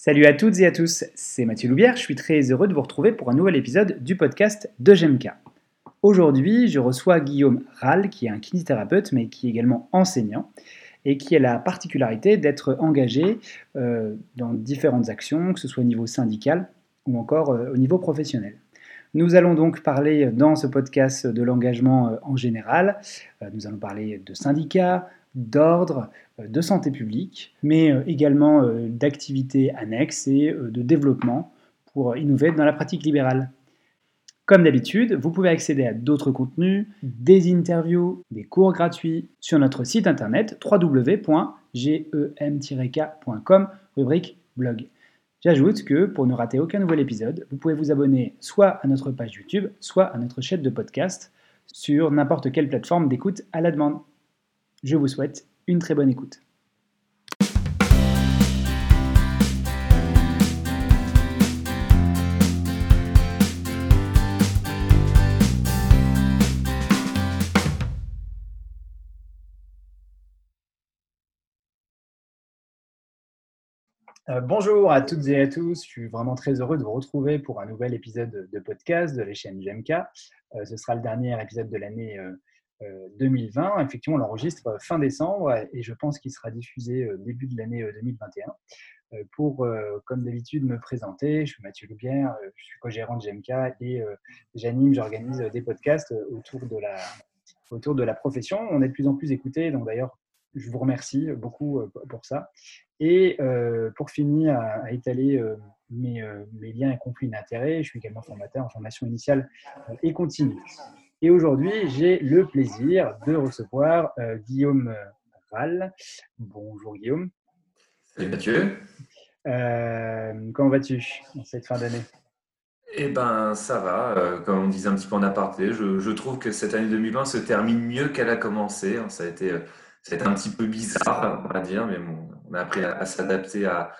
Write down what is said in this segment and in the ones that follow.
Salut à toutes et à tous, c'est Mathieu Loubière, je suis très heureux de vous retrouver pour un nouvel épisode du podcast de GMK. Aujourd'hui, je reçois Guillaume Rall, qui est un kinésithérapeute mais qui est également enseignant et qui a la particularité d'être engagé euh, dans différentes actions, que ce soit au niveau syndical ou encore euh, au niveau professionnel. Nous allons donc parler dans ce podcast de l'engagement euh, en général. nous allons parler de syndicats, d'ordre, de santé publique, mais également d'activités annexes et de développement pour innover dans la pratique libérale. Comme d'habitude, vous pouvez accéder à d'autres contenus, des interviews, des cours gratuits sur notre site internet www.gem-k.com, rubrique blog. J'ajoute que pour ne rater aucun nouvel épisode, vous pouvez vous abonner soit à notre page YouTube, soit à notre chaîne de podcast sur n'importe quelle plateforme d'écoute à la demande. Je vous souhaite une très bonne écoute. Euh, bonjour à toutes et à tous, je suis vraiment très heureux de vous retrouver pour un nouvel épisode de podcast de la chaîne GMK. Euh, ce sera le dernier épisode de l'année 2020. Euh, Effectivement, on l'enregistre fin décembre et je pense qu'il sera diffusé début de l'année 2021. Pour, comme d'habitude, me présenter, je suis Mathieu Loubière, je suis co-gérant de GMK et j'anime, j'organise des podcasts autour de, la, autour de la profession. On est de plus en plus écoutés, donc d'ailleurs, je vous remercie beaucoup pour ça. Et euh, pour finir à, étaler euh, mes, euh, mes, liens et conflits d'intérêts, je suis également formateur en formation initiale et continue. Et aujourd'hui, j'ai le plaisir de recevoir Guillaume Ral. Bonjour Guillaume. Salut Mathieu. comment vas-tu en cette fin d'année? Eh ben, ça va. comme on disait un petit peu en aparté, je, je, trouve que cette année 2020 se termine mieux qu'elle a commencé. Ça a été, ça a été un petit peu bizarre, on va dire, mais bon, on a appris à, s'adapter à,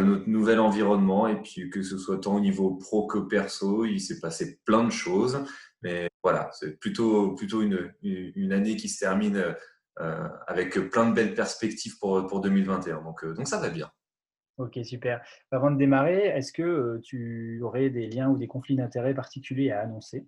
notre nouvel environnement et puis que ce soit tant au niveau pro que perso, il s'est passé plein de choses. Mais voilà, c'est plutôt, plutôt une, une, année qui se termine euh, avec plein de belles perspectives pour, pour 2021. Donc, euh, donc ça va bien. Ok, super. Avant de démarrer, est-ce que euh, tu aurais des liens ou des conflits d'intérêts particuliers à annoncer?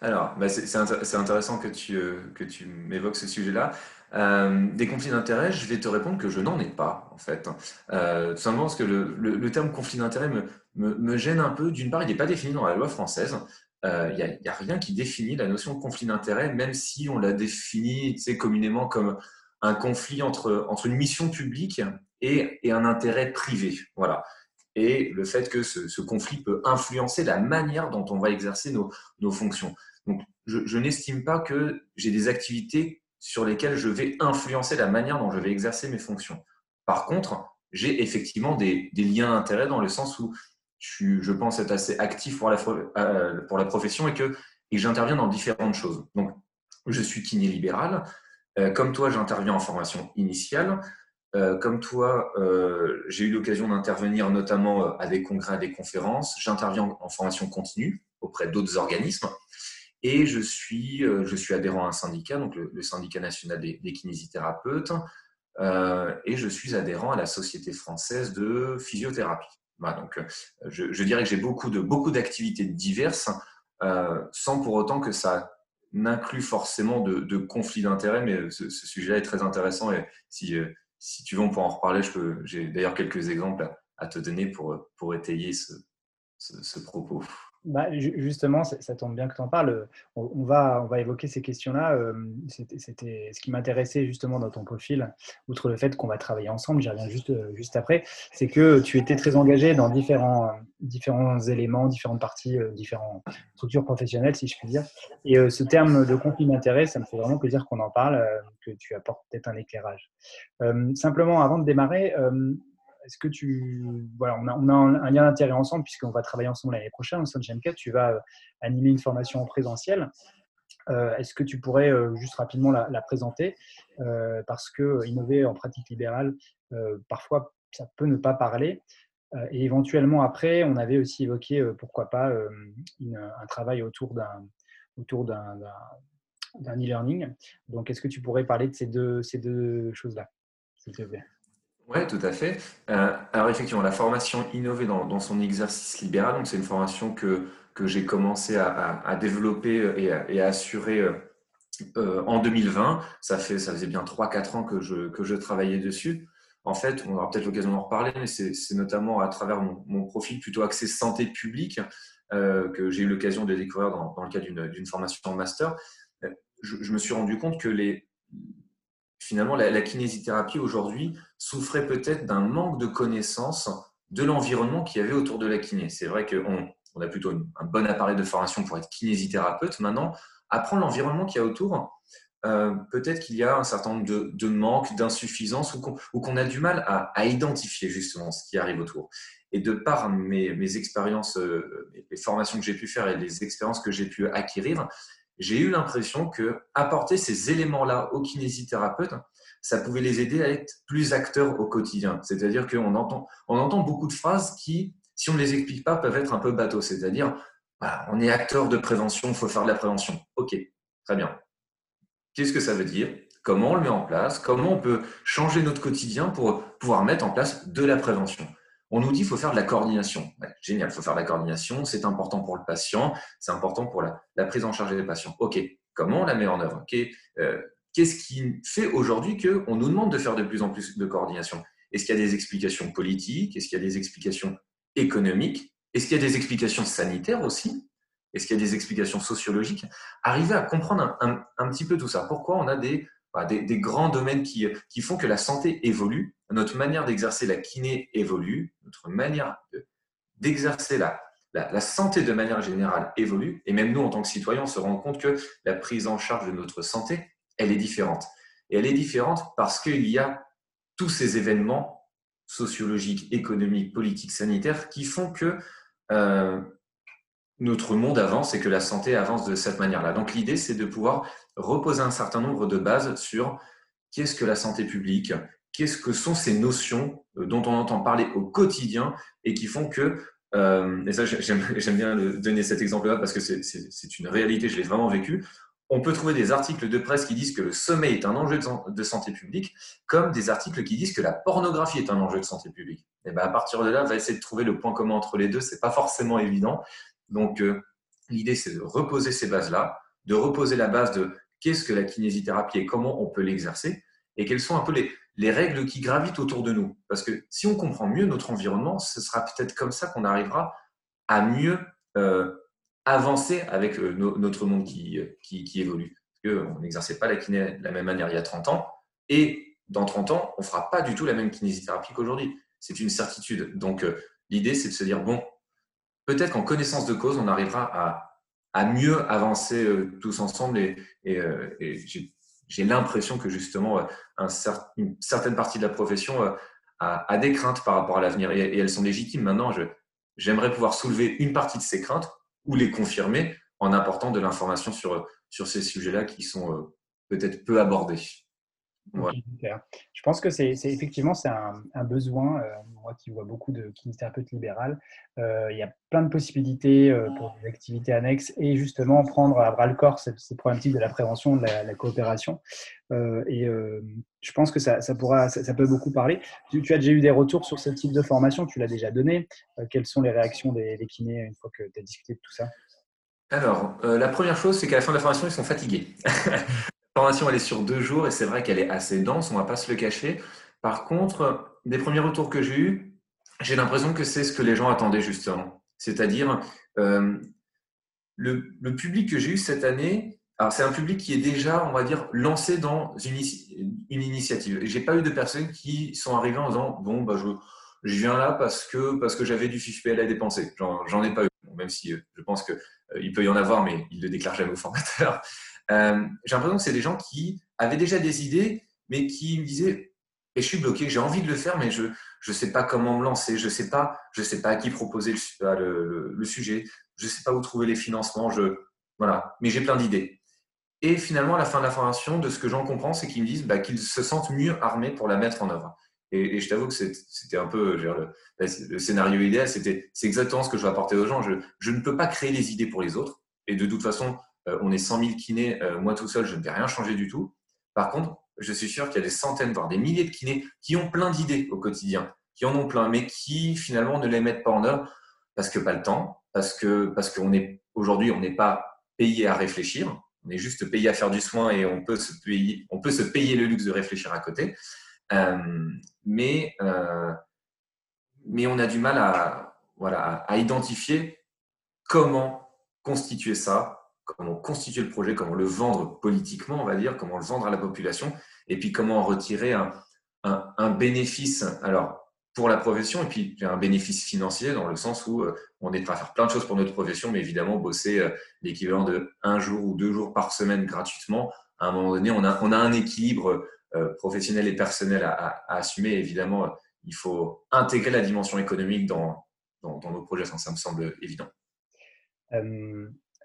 Alors, bah, c'est intéressant que tu, que tu m'évoques ce sujet-là. Euh, des conflits d'intérêts, je vais te répondre que je n'en ai pas, en fait. Euh, tout simplement parce que le, terme conflit d'intérêts me, gêne un peu. D'une part, il n'est pas défini dans la loi française. Euh, il n'y a, rien qui définit la notion de conflit d'intérêt, même si on l'a défini communément comme un conflit entre, une mission publique et, un intérêt privé. Voilà. Et le fait que ce, conflit peut influencer la manière dont on va exercer nos, fonctions. Donc, je, n'estime pas que j'ai des activités sur lesquels je vais influencer la manière dont je vais exercer mes fonctions. Par contre, j'ai effectivement des, liens d'intérêt dans le sens où je, pense être assez actif pour la, euh, profession et que, j'interviens dans différentes choses. Donc, je suis kiné libéral. Euh, comme toi, j'interviens en formation initiale. Euh, comme toi, j'ai eu l'occasion d'intervenir notamment à des congrès, à des conférences. J'interviens en formation continue auprès d'autres organismes. Et je suis, adhérent à un syndicat, donc le, syndicat national des, kinésithérapeutes, euh, et je suis adhérent à la Société française de physiothérapie. Donc, euh, je, dirais que j'ai beaucoup, de, beaucoup d'activités diverses, sans pour autant que ça n'inclut forcément de, conflits d'intérêts, mais ce, sujet-là est très intéressant et si, si tu veux, on peut en reparler. J'ai d'ailleurs quelques exemples à, te donner pour, pour étayer ce, ce propos. Bah, justement, ça, tombe bien que tu en parles. On, va, on va évoquer ces questions-là. Euh, c'était ce qui m'intéressait justement dans ton profil, outre le fait qu'on va travailler ensemble, j'y reviens juste, euh, juste après, c'est que tu étais très engagé dans différents, différents éléments, différentes parties, euh, différentes structures professionnelles, si je puis dire. Et ce terme de conflit d'intérêt, ça me fait vraiment plaisir qu'on en parle, que tu apportes peut-être un éclairage. simplement, avant de démarrer, est-ce que tu. Voilà, on a, on a un, lien d'intérêt ensemble, puisqu'on va travailler ensemble l'année prochaine au sein de GM4. Tu vas euh, animer une formation en présentiel. Euh, est-ce que tu pourrais euh, juste rapidement la, présenter? Parce que innover en pratique libérale, parfois, ça peut ne pas parler. et éventuellement, après, on avait aussi évoqué, pourquoi pas, un travail autour d'un autour d'un e-learning. Donc, est-ce que tu pourrais parler de ces deux, ces deux choses-là, s'il te plaît? Oui, tout à fait. Euh, alors effectivement, la formation innovée dans, son exercice libéral, c'est une formation que, que j'ai commencé à, développer et à, assurer euh, en 2020. Ça, fait, ça faisait bien 3-4 ans que je, que je travaillais dessus. En fait, on aura peut-être l'occasion d'en reparler, mais c'est notamment à travers mon, profil plutôt axé santé publique euh, que j'ai eu l'occasion de découvrir dans, le cadre d'une formation en master. Je, me suis rendu compte que les, finalement, la, kinésithérapie aujourd'hui souffrait peut-être d'un manque de connaissance de l'environnement qu'il y avait autour de la kiné. C'est vrai qu'on on a plutôt un bon appareil de formation pour être kinésithérapeute. Maintenant, apprendre l'environnement qu'il y a autour, euh, peut-être qu'il y a un certain nombre de, manques, d'insuffisances ou qu'on a du mal à, identifier justement ce qui arrive autour. Et de par mes, expériences, euh, les formations que j'ai pu faire et les expériences que j'ai pu acquérir, j'ai eu l'impression que apporter ces éléments-là aux kinésithérapeutes, ça pouvait les aider à être plus acteurs au quotidien. C'est-à-dire qu'on entend, beaucoup de phrases qui, si on ne les explique pas, peuvent être un peu bateaux. C'est-à-dire, on est acteur de prévention, il faut faire de la prévention. Ok, très bien. Qu'est-ce que ça veut dire? Comment on le met en place? Comment on peut changer notre quotidien pour pouvoir mettre en place de la prévention? On nous dit qu'il faut faire de la coordination. génial, il faut faire de la coordination, c'est important pour le patient, c'est important pour la, prise en charge des patients. OK, comment on la met en œuvre? Euh, Qu'est-ce qui fait aujourd'hui qu'on nous demande de faire de plus en plus de coordination? Est-ce qu'il y a des explications politiques? Est-ce qu'il y a des explications économiques? Est-ce qu'il y a des explications sanitaires aussi? Est-ce qu'il y a des explications sociologiques? Arriver à comprendre un petit peu tout ça. Pourquoi on a des des, grands domaines qui, qui, font que la santé évolue, notre manière d'exercer la kiné évolue, notre manière d'exercer la, la, santé de manière générale évolue, et même nous, en tant que citoyens, on se rend compte que la prise en charge de notre santé, elle est différente. Et elle est différente parce qu'il y a tous ces événements sociologiques, économiques, politiques, sanitaires qui font que euh, notre monde avance et que la santé avance de cette manière-là. Donc l'idée, c'est de pouvoir reposer un certain nombre de bases sur qu'est-ce que la santé publique, qu'est-ce que sont ces notions euh, dont on entend parler au quotidien et qui font que, euh, et ça j'aime bien donner cet exemple-là parce que c'est une réalité, je l'ai vraiment vécu, on peut trouver des articles de presse qui disent que le sommeil est un enjeu de santé publique, comme des articles qui disent que la pornographie est un enjeu de santé publique. Et ben à partir de là, on va essayer de trouver le point commun entre les deux. C'est pas forcément évident, donc, euh, l'idée, c'est de reposer ces bases-là, de reposer la base de qu'est-ce que la kinésithérapie et comment on peut l'exercer, et quelles sont un peu les, règles qui gravitent autour de nous. Parce que si on comprend mieux notre environnement, ce sera peut-être comme ça qu'on arrivera à mieux euh, avancer avec euh, notre monde qui, qui, évolue. Parce qu'on n'exerçait pas la kiné de la même manière il y a 30 ans, et dans 30 ans, on ne fera pas du tout la même kinésithérapie qu'aujourd'hui. C'est une certitude. Donc, l'idée, c'est de se dire, bon, peut-être qu'en connaissance de cause, on arrivera à, mieux avancer euh, tous ensemble. Et, euh, j'ai l'impression que justement, euh, une certaine partie de la profession a, des craintes par rapport à l'avenir et, elles sont légitimes. Maintenant, j'aimerais pouvoir soulever une partie de ces craintes ou les confirmer en apportant de l'information sur, sur ces sujets-là qui sont peut-être peu abordés. Je pense que c'est effectivement c'est un, besoin, euh, moi qui vois beaucoup de kinésithérapeutes libérales, euh, il y a plein de possibilités euh, pour des activités annexes et justement prendre à bras le corps ces, problématiques de la prévention, de la, coopération. et je pense que ça, ça pourra, ça, peut beaucoup parler. Tu, as déjà eu des retours sur ce type de formation, tu l'as déjà donné? quelles sont les réactions des, des kinés une fois que tu as discuté de tout ça? Alors, la première chose, c'est qu'à la fin de la formation, ils sont fatigués. formation, elle est sur deux jours et c'est vrai qu'elle est assez dense, on ne va pas se le cacher. Par contre, des premiers retours que j'ai eus, j'ai l'impression que c'est ce que les gens attendaient justement. C'est-à-dire, euh, le, public que j'ai eu cette année, alors c'est un public qui est déjà, on va dire, lancé dans une, une initiative. Je n'ai pas eu de personnes qui sont arrivées en disant, bon, bah, je, viens là parce que, parce que j'avais du FIFPL à dépenser. J'en ai pas eu, même si euh, je pense qu'il euh, il peut y en avoir, mais ne le déclarent jamais aux formateurs. Euh, j'ai l'impression que c'est des gens qui avaient déjà des idées, mais qui me disaient et je suis bloqué, j'ai envie de le faire, mais je ne sais pas comment me lancer, je ne sais, pas, je sais pas à qui proposer le, le, sujet, je ne sais pas où trouver les financements, je, voilà. mais j'ai plein d'idées. Et finalement, à la fin de la formation, de ce que j'en comprends, c'est qu'ils me disent bah, qu'ils se sentent mieux armés pour la mettre en œuvre. Et, je t'avoue que c'était un peu le, le, scénario idéal, c'est exactement ce que je veux apporter aux gens. Je, je ne peux pas créer les idées pour les autres. Et de toute façon, on est 100 000 kinés, euh, moi tout seul, je ne vais rien changer du tout. Par contre, je suis sûr qu'il y a des centaines, voire des milliers de kinés qui ont plein d'idées au quotidien, qui en ont plein, mais qui finalement ne les mettent pas en œuvre parce que pas le temps, parce que parce aujourd'hui on n'est pas payé à réfléchir, on est juste payé à faire du soin et on peut se payer, on peut se payer le luxe de réfléchir à côté, euh, mais euh, mais on a du mal à voilà à identifier comment constituer ça, comment constituer le projet, comment le vendre politiquement, on va dire, comment le vendre à la population, et puis comment en retirer un, bénéfice, alors pour la profession, et puis un bénéfice financier dans le sens où euh, on est prêt à faire plein de choses pour notre profession, mais évidemment bosser euh, l'équivalent de un jour ou deux jours par semaine gratuitement, à un moment donné, on a, un équilibre euh, professionnel et personnel à, assumer. Évidemment, il faut intégrer la dimension économique dans, nos projets, ça me semble évident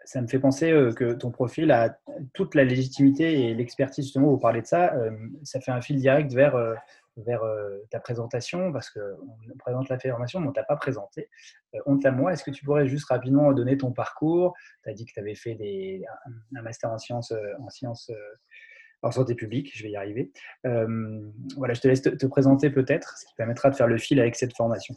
ça me fait penser euh, que ton profil a toute la légitimité et l'expertise, justement, vous parlez de ça. Euh, ça fait un fil direct vers, euh, vers ta présentation, parce qu'on présente la formation, mais on ne t'a pas présenté. honte à moi, est-ce que tu pourrais juste rapidement donner ton parcours? Tu as dit que tu avais fait des, un master en sciences, en sciences en santé publique, je vais y arriver. voilà, je te laisse te présenter peut-être, ce qui permettra de faire le fil avec cette formation.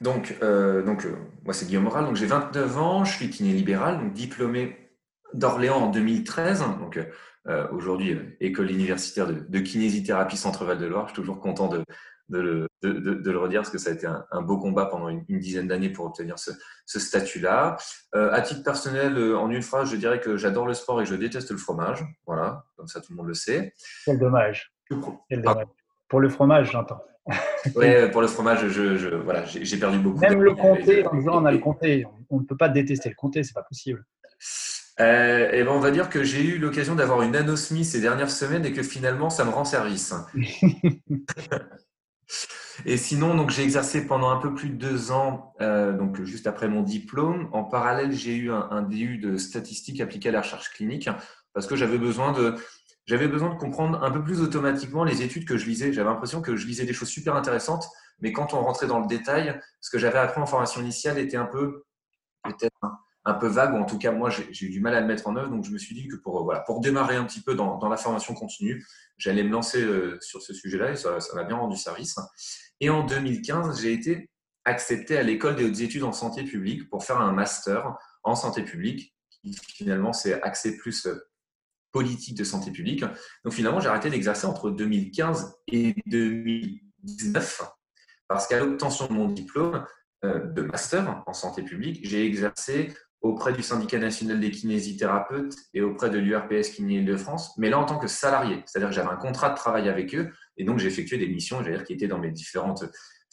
Donc, euh, donc euh, moi c'est Guillaume Moral, donc j'ai 29 ans, je suis kiné libéral, donc diplômé d'Orléans en 2013, donc euh, aujourd'hui école universitaire de, kinésithérapie Centre-Val de Loire. Je suis toujours content de, de, le redire parce que ça a été un, beau combat pendant une, dizaine d'années pour obtenir ce, statut-là. à titre personnel, en une phrase, je dirais que j'adore le sport et je déteste le fromage. Voilà, comme ça tout le monde le sait. Quel dommage. Quel dommage. Pour le fromage, j'entends. Oui, pour le fromage, je, je voilà, j'ai perdu beaucoup. Même le comté, en disant on a le comté, on ne peut pas détester le comté, c'est pas possible. Euh, et ben on va dire que j'ai eu l'occasion d'avoir une anosmie ces dernières semaines et que finalement ça me rend service. et sinon, donc j'ai exercé pendant un peu plus de deux ans, euh, donc juste après mon diplôme. En parallèle, j'ai eu un, un DU de statistiques appliquées à la recherche clinique parce que j'avais besoin de j'avais besoin de comprendre un peu plus automatiquement les études que je lisais. J'avais l'impression que je lisais des choses super intéressantes, mais quand on rentrait dans le détail, ce que j'avais appris en formation initiale était un peu peut-être un, peu vague, ou en tout cas moi j'ai eu du mal à le mettre en œuvre. Donc je me suis dit que pour, voilà, pour démarrer un petit peu dans, la formation continue, j'allais me lancer euh, sur ce sujet-là et ça m'a bien rendu service. Et en 2015, j'ai été accepté à l'école des hautes études en santé publique pour faire un master en santé publique qui finalement c'est axé plus euh, politique de santé publique. Donc finalement, j'ai arrêté d'exercer entre 2015 et 2019 parce qu'à l'obtention de mon diplôme euh, de master en santé publique, j'ai exercé auprès du syndicat national des kinésithérapeutes et auprès de l'URPS Kiné de France, mais là en tant que salarié, c'est-à-dire que j'avais un contrat de travail avec eux et donc j'ai effectué des missions, dire, qui étaient dans mes différentes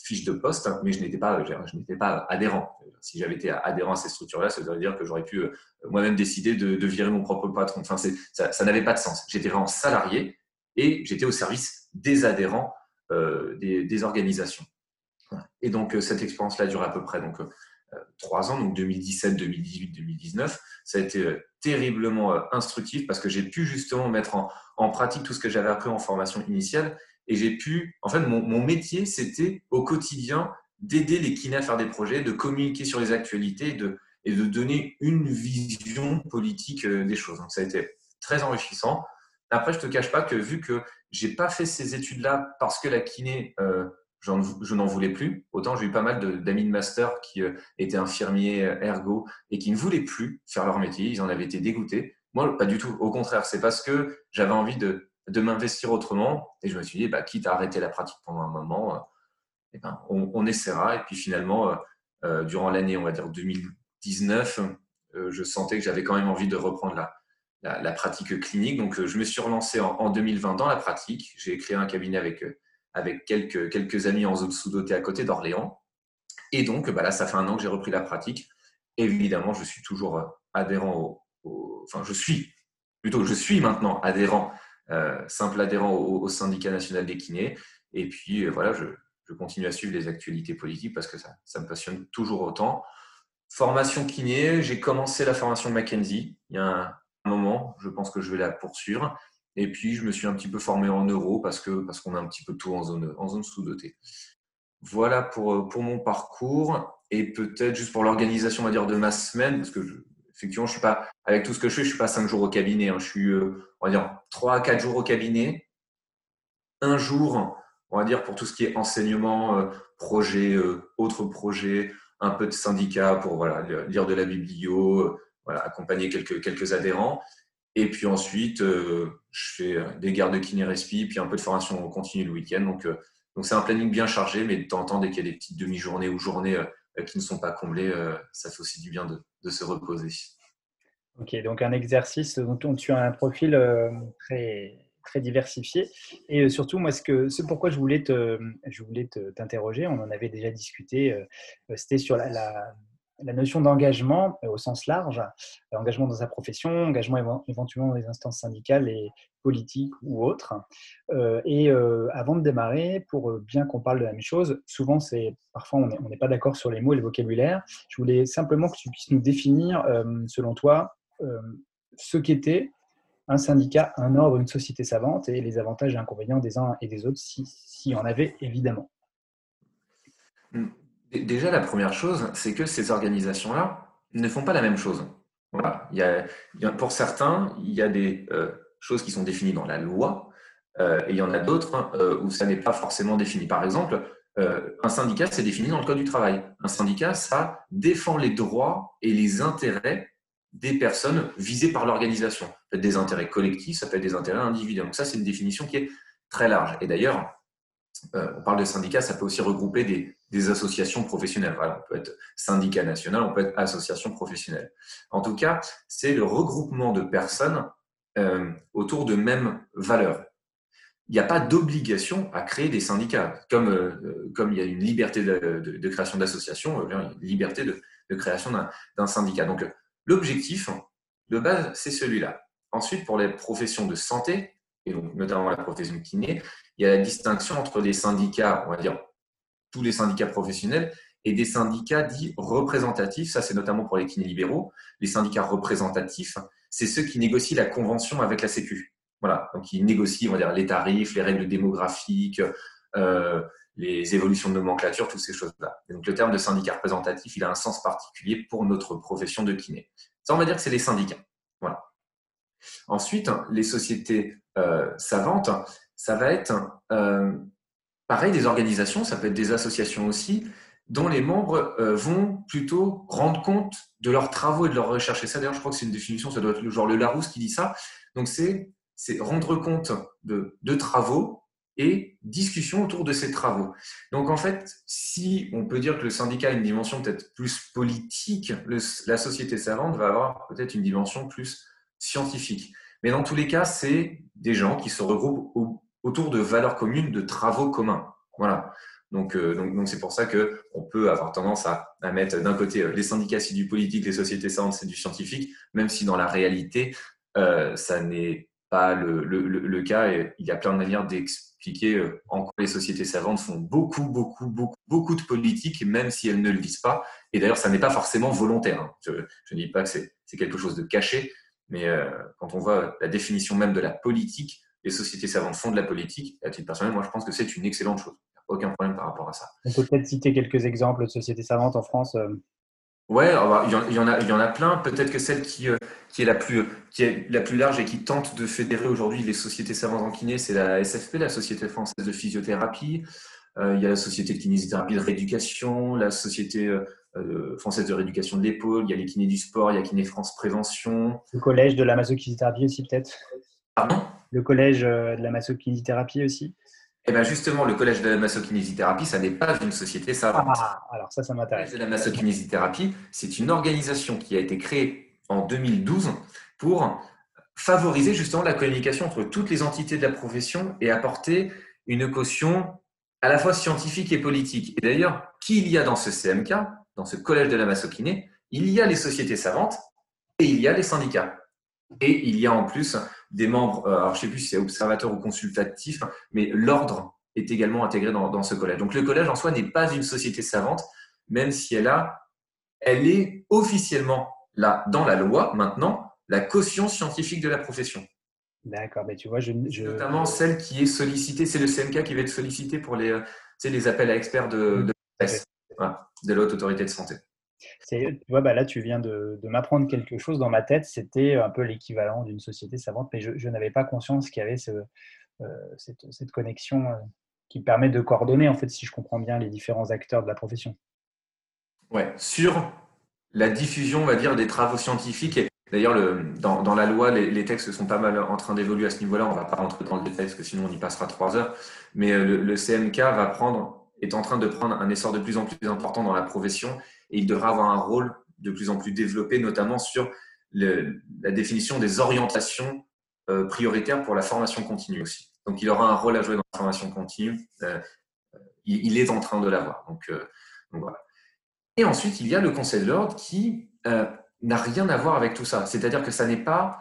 fiche de poste, mais je n'étais pas, je n'étais pas adhérent. Si j'avais été adhérent à ces structures-là, ça veut dire que j'aurais pu euh, moi-même décider de, virer mon propre patron. Enfin, ça, n'avait pas de sens. J'étais vraiment salarié et j'étais au service des adhérents euh, des, organisations. Et donc, euh, cette expérience-là dure à peu près donc, trois ans, donc 2017, 2018, 2019. Ça a été terriblement instructif parce que j'ai pu justement mettre en pratique tout ce que j'avais appris en formation initiale et j'ai pu, en fait, mon, métier, c'était au quotidien d'aider les kinés à faire des projets, de communiquer sur les actualités de, et de donner une vision politique euh, des choses. Donc, ça a été très enrichissant. Après, je ne te cache pas que vu que je n'ai pas fait ces études-là parce que la kiné, euh, je n'en voulais plus, autant j'ai eu pas mal d'amis de, master qui euh, étaient infirmiers, ergo, et qui ne voulaient plus faire leur métier, ils en avaient été dégoûtés. Moi, pas du tout. Au contraire, c'est parce que j'avais envie de de m'investir autrement. Et je me suis dit, bah, quitte à arrêter la pratique pendant un moment, euh, eh ben, on, essaiera. Et puis finalement, euh, euh, durant l'année, on va dire 2019, je sentais que j'avais quand même envie de reprendre la, la, pratique clinique. Donc, je me suis relancé en, 2020 dans la pratique. J'ai créé un cabinet avec, avec quelques, quelques amis en zone sous-dotée à côté d'Orléans. Et donc, bah là, ça fait un an que j'ai repris la pratique. Évidemment, je suis toujours adhérent au, enfin, je suis plutôt, je suis maintenant adhérent simple adhérent au, syndicat national des kinés. Et puis euh, voilà, je, continue à suivre les actualités politiques parce que ça, ça me passionne toujours autant. Formation kiné, j'ai commencé la formation Mackenzie il y a un, moment, je pense que je vais la poursuivre. Et puis, je me suis un petit peu formé en euro parce que parce qu'on a un petit peu tout en zone, en zone sous-dotée. Voilà pour, pour mon parcours. Et peut-être juste pour l'organisation, de ma semaine, parce que je, effectivement, je suis pas, avec tout ce que je fais, je suis pas cinq jours au cabinet. Hein. Je suis, euh, on va dire, trois à quatre jours au cabinet. Un jour, on va dire, pour tout ce qui est enseignement, euh, projet, euh, autres projets, un peu de syndicat pour voilà, lire de la biblio, voilà, accompagner quelques, adhérents. Et puis ensuite, je fais des gardes de kiné respi, puis un peu de formation continue le week-end. Donc, donc c'est un planning bien chargé, mais de temps en temps, dès qu'il y a des petites demi-journées ou journées euh, qui ne sont pas comblés, euh, ça fait aussi du bien de, se reposer. Ok, donc un exercice dont tu as un profil euh, très, très diversifié. Et surtout, moi, ce, que, ce pourquoi je voulais, t'interroger, on en avait déjà discuté, c'était sur la notion d'engagement euh, au sens large, euh, engagement dans sa profession, engagement éventuellement dans les instances syndicales et politiques ou autres. Euh, et avant de démarrer, pour bien qu'on parle de la même chose, souvent c'est parfois on n'est pas d'accord sur les mots et le vocabulaire. Je voulais simplement que tu puisses nous définir, selon toi, ce qu'était un syndicat, un ordre, une société savante et les avantages et inconvénients des uns et des autres, s'il si y en avait évidemment. Déjà, la première chose, c'est que ces organisations-là ne font pas la même chose. Pour certains, il y a des euh, choses qui sont définies dans la loi, euh, et il y en a d'autres euh, où ça n'est pas forcément défini. Par exemple, un syndicat, c'est défini dans le Code du travail. Un syndicat, ça défend les droits et les intérêts des personnes visées par l'organisation. Ça peut être des intérêts collectifs, ça peut être des intérêts individuels. Donc ça, c'est une définition qui est très large. Et d'ailleurs, on parle de syndicat, ça peut aussi regrouper des, des associations professionnelles. On peut être syndicat national, on peut être association professionnelle. En tout cas, c'est le regroupement de personnes euh, autour de mêmes valeurs. Il n'y a pas d'obligation à créer des syndicats. Comme, euh, comme il y a une liberté de, création d'associations, euh, il y a une liberté de, création d'un syndicat. Donc, l'objectif de base, c'est celui-là. Ensuite, pour les professions de santé, et donc notamment la profession de kiné, il y a la distinction entre des syndicats, on va dire, tous les syndicats professionnels et des syndicats dits représentatifs. Ça, c'est notamment pour les kinés libéraux. Les syndicats représentatifs, c'est ceux qui négocient la convention avec la Sécu. Voilà, donc ils négocient, on va dire, les tarifs, les règles démographiques, euh, les évolutions de nomenclature, toutes ces choses-là. Donc le terme de syndicat représentatif, il a un sens particulier pour notre profession de kiné. Ça, on va dire que c'est les syndicats. Voilà. Ensuite, les sociétés euh, savantes, ça va être euh, Pareil, des organisations, ça peut être des associations aussi, dont les membres euh, vont plutôt rendre compte de leurs travaux et de leurs recherches. Et ça, d'ailleurs, je crois que c'est une définition, ça doit être le genre le Larousse qui dit ça. Donc, c'est rendre compte de, de travaux et discussion autour de ces travaux. Donc en fait, si on peut dire que le syndicat a une dimension peut-être plus politique, la société savante va avoir peut-être une dimension plus scientifique. Mais dans tous les cas, c'est des gens qui se regroupent au, autour de valeurs communes, de travaux communs. Voilà. Donc, euh, donc, donc c'est pour ça que on peut avoir tendance à, mettre d'un côté euh, les syndicats, c'est du politique, les sociétés savantes, c'est du scientifique, même si dans la réalité, euh, ça n'est pas le, le, le, cas. Et il y a plein de manières d'expliquer en quoi les sociétés savantes font beaucoup, beaucoup, beaucoup, beaucoup de politique, même si elles ne le disent pas. Et d'ailleurs, ça n'est pas forcément volontaire. Hein. Je, ne dis pas que c'est quelque chose de caché, mais quand on voit la définition même de la politique, les sociétés savantes font de la politique. À titre personnel, moi, je pense que c'est une excellente chose. Aucun problème par rapport à ça. On peut peut-être citer quelques exemples de sociétés savantes en France. Euh. Ouais, il y, en, a, il y en a plein. Peut-être que celle qui, euh, qui, est la plus, qui est la plus large et qui tente de fédérer aujourd'hui les sociétés savantes en kiné, c'est la SFP, la Société française de physiothérapie. Euh, il y a la Société de kinésithérapie de rééducation, la Société française de rééducation de l'épaule, il y a les kinés du sport, il y a Kiné France Prévention. Le collège de la massokinésithérapie aussi, peut-être Pardon? Le collège euh, de la massokinésithérapie aussi? Eh bien justement, le collège de la massokinésithérapie, ça n'est pas une société savante. Ah, alors ça, ça m'intéresse. Le collège de la massokinésithérapie, c'est une organisation qui a été créée en 2012 pour favoriser justement la communication entre toutes les entités de la profession et apporter une caution à la fois scientifique et politique. Et d'ailleurs, qui il y a dans ce CMK, dans ce collège de la massokiné Il y a les sociétés savantes et il y a les syndicats. Et il y a en plus des membres, euh, alors je ne sais plus si c'est observateur ou consultatif, mais l'ordre est également intégré dans, ce collège. Donc le collège en soi n'est pas une société savante, même si elle a, elle est officiellement là dans la loi maintenant la caution scientifique de la profession. D'accord, mais tu vois, je, notamment celle qui est sollicitée, c'est le CMK qui va être sollicité pour les, les appels à experts de, de, de, de l'autre autorité de santé. Tu vois, bah là, tu viens de, m'apprendre quelque chose dans ma tête. C'était un peu l'équivalent d'une société savante, mais je, n'avais pas conscience qu'il y avait euh, cette, connexion euh, qui permet de coordonner, en fait, si je comprends bien, les différents acteurs de la profession. Ouais, sur la diffusion, on va dire, des travaux scientifiques. Et d'ailleurs, dans, la loi, les, textes sont pas mal en train d'évoluer à ce niveau-là. On ne va pas rentrer dans le détail parce que sinon on y passera trois heures. Mais euh, le, le CMK va prendre, est en train de prendre un essor de plus en plus important dans la profession et il devra avoir un rôle de plus en plus développé, notamment sur la définition des orientations euh, prioritaires pour la formation continue aussi. Donc, il aura un rôle à jouer dans la formation continue. Euh, il, est en train de l'avoir. Euh, donc, voilà. Et ensuite, il y a le Conseil de l'ordre qui n'a rien à voir avec tout ça. C'est-à-dire que ça n'est pas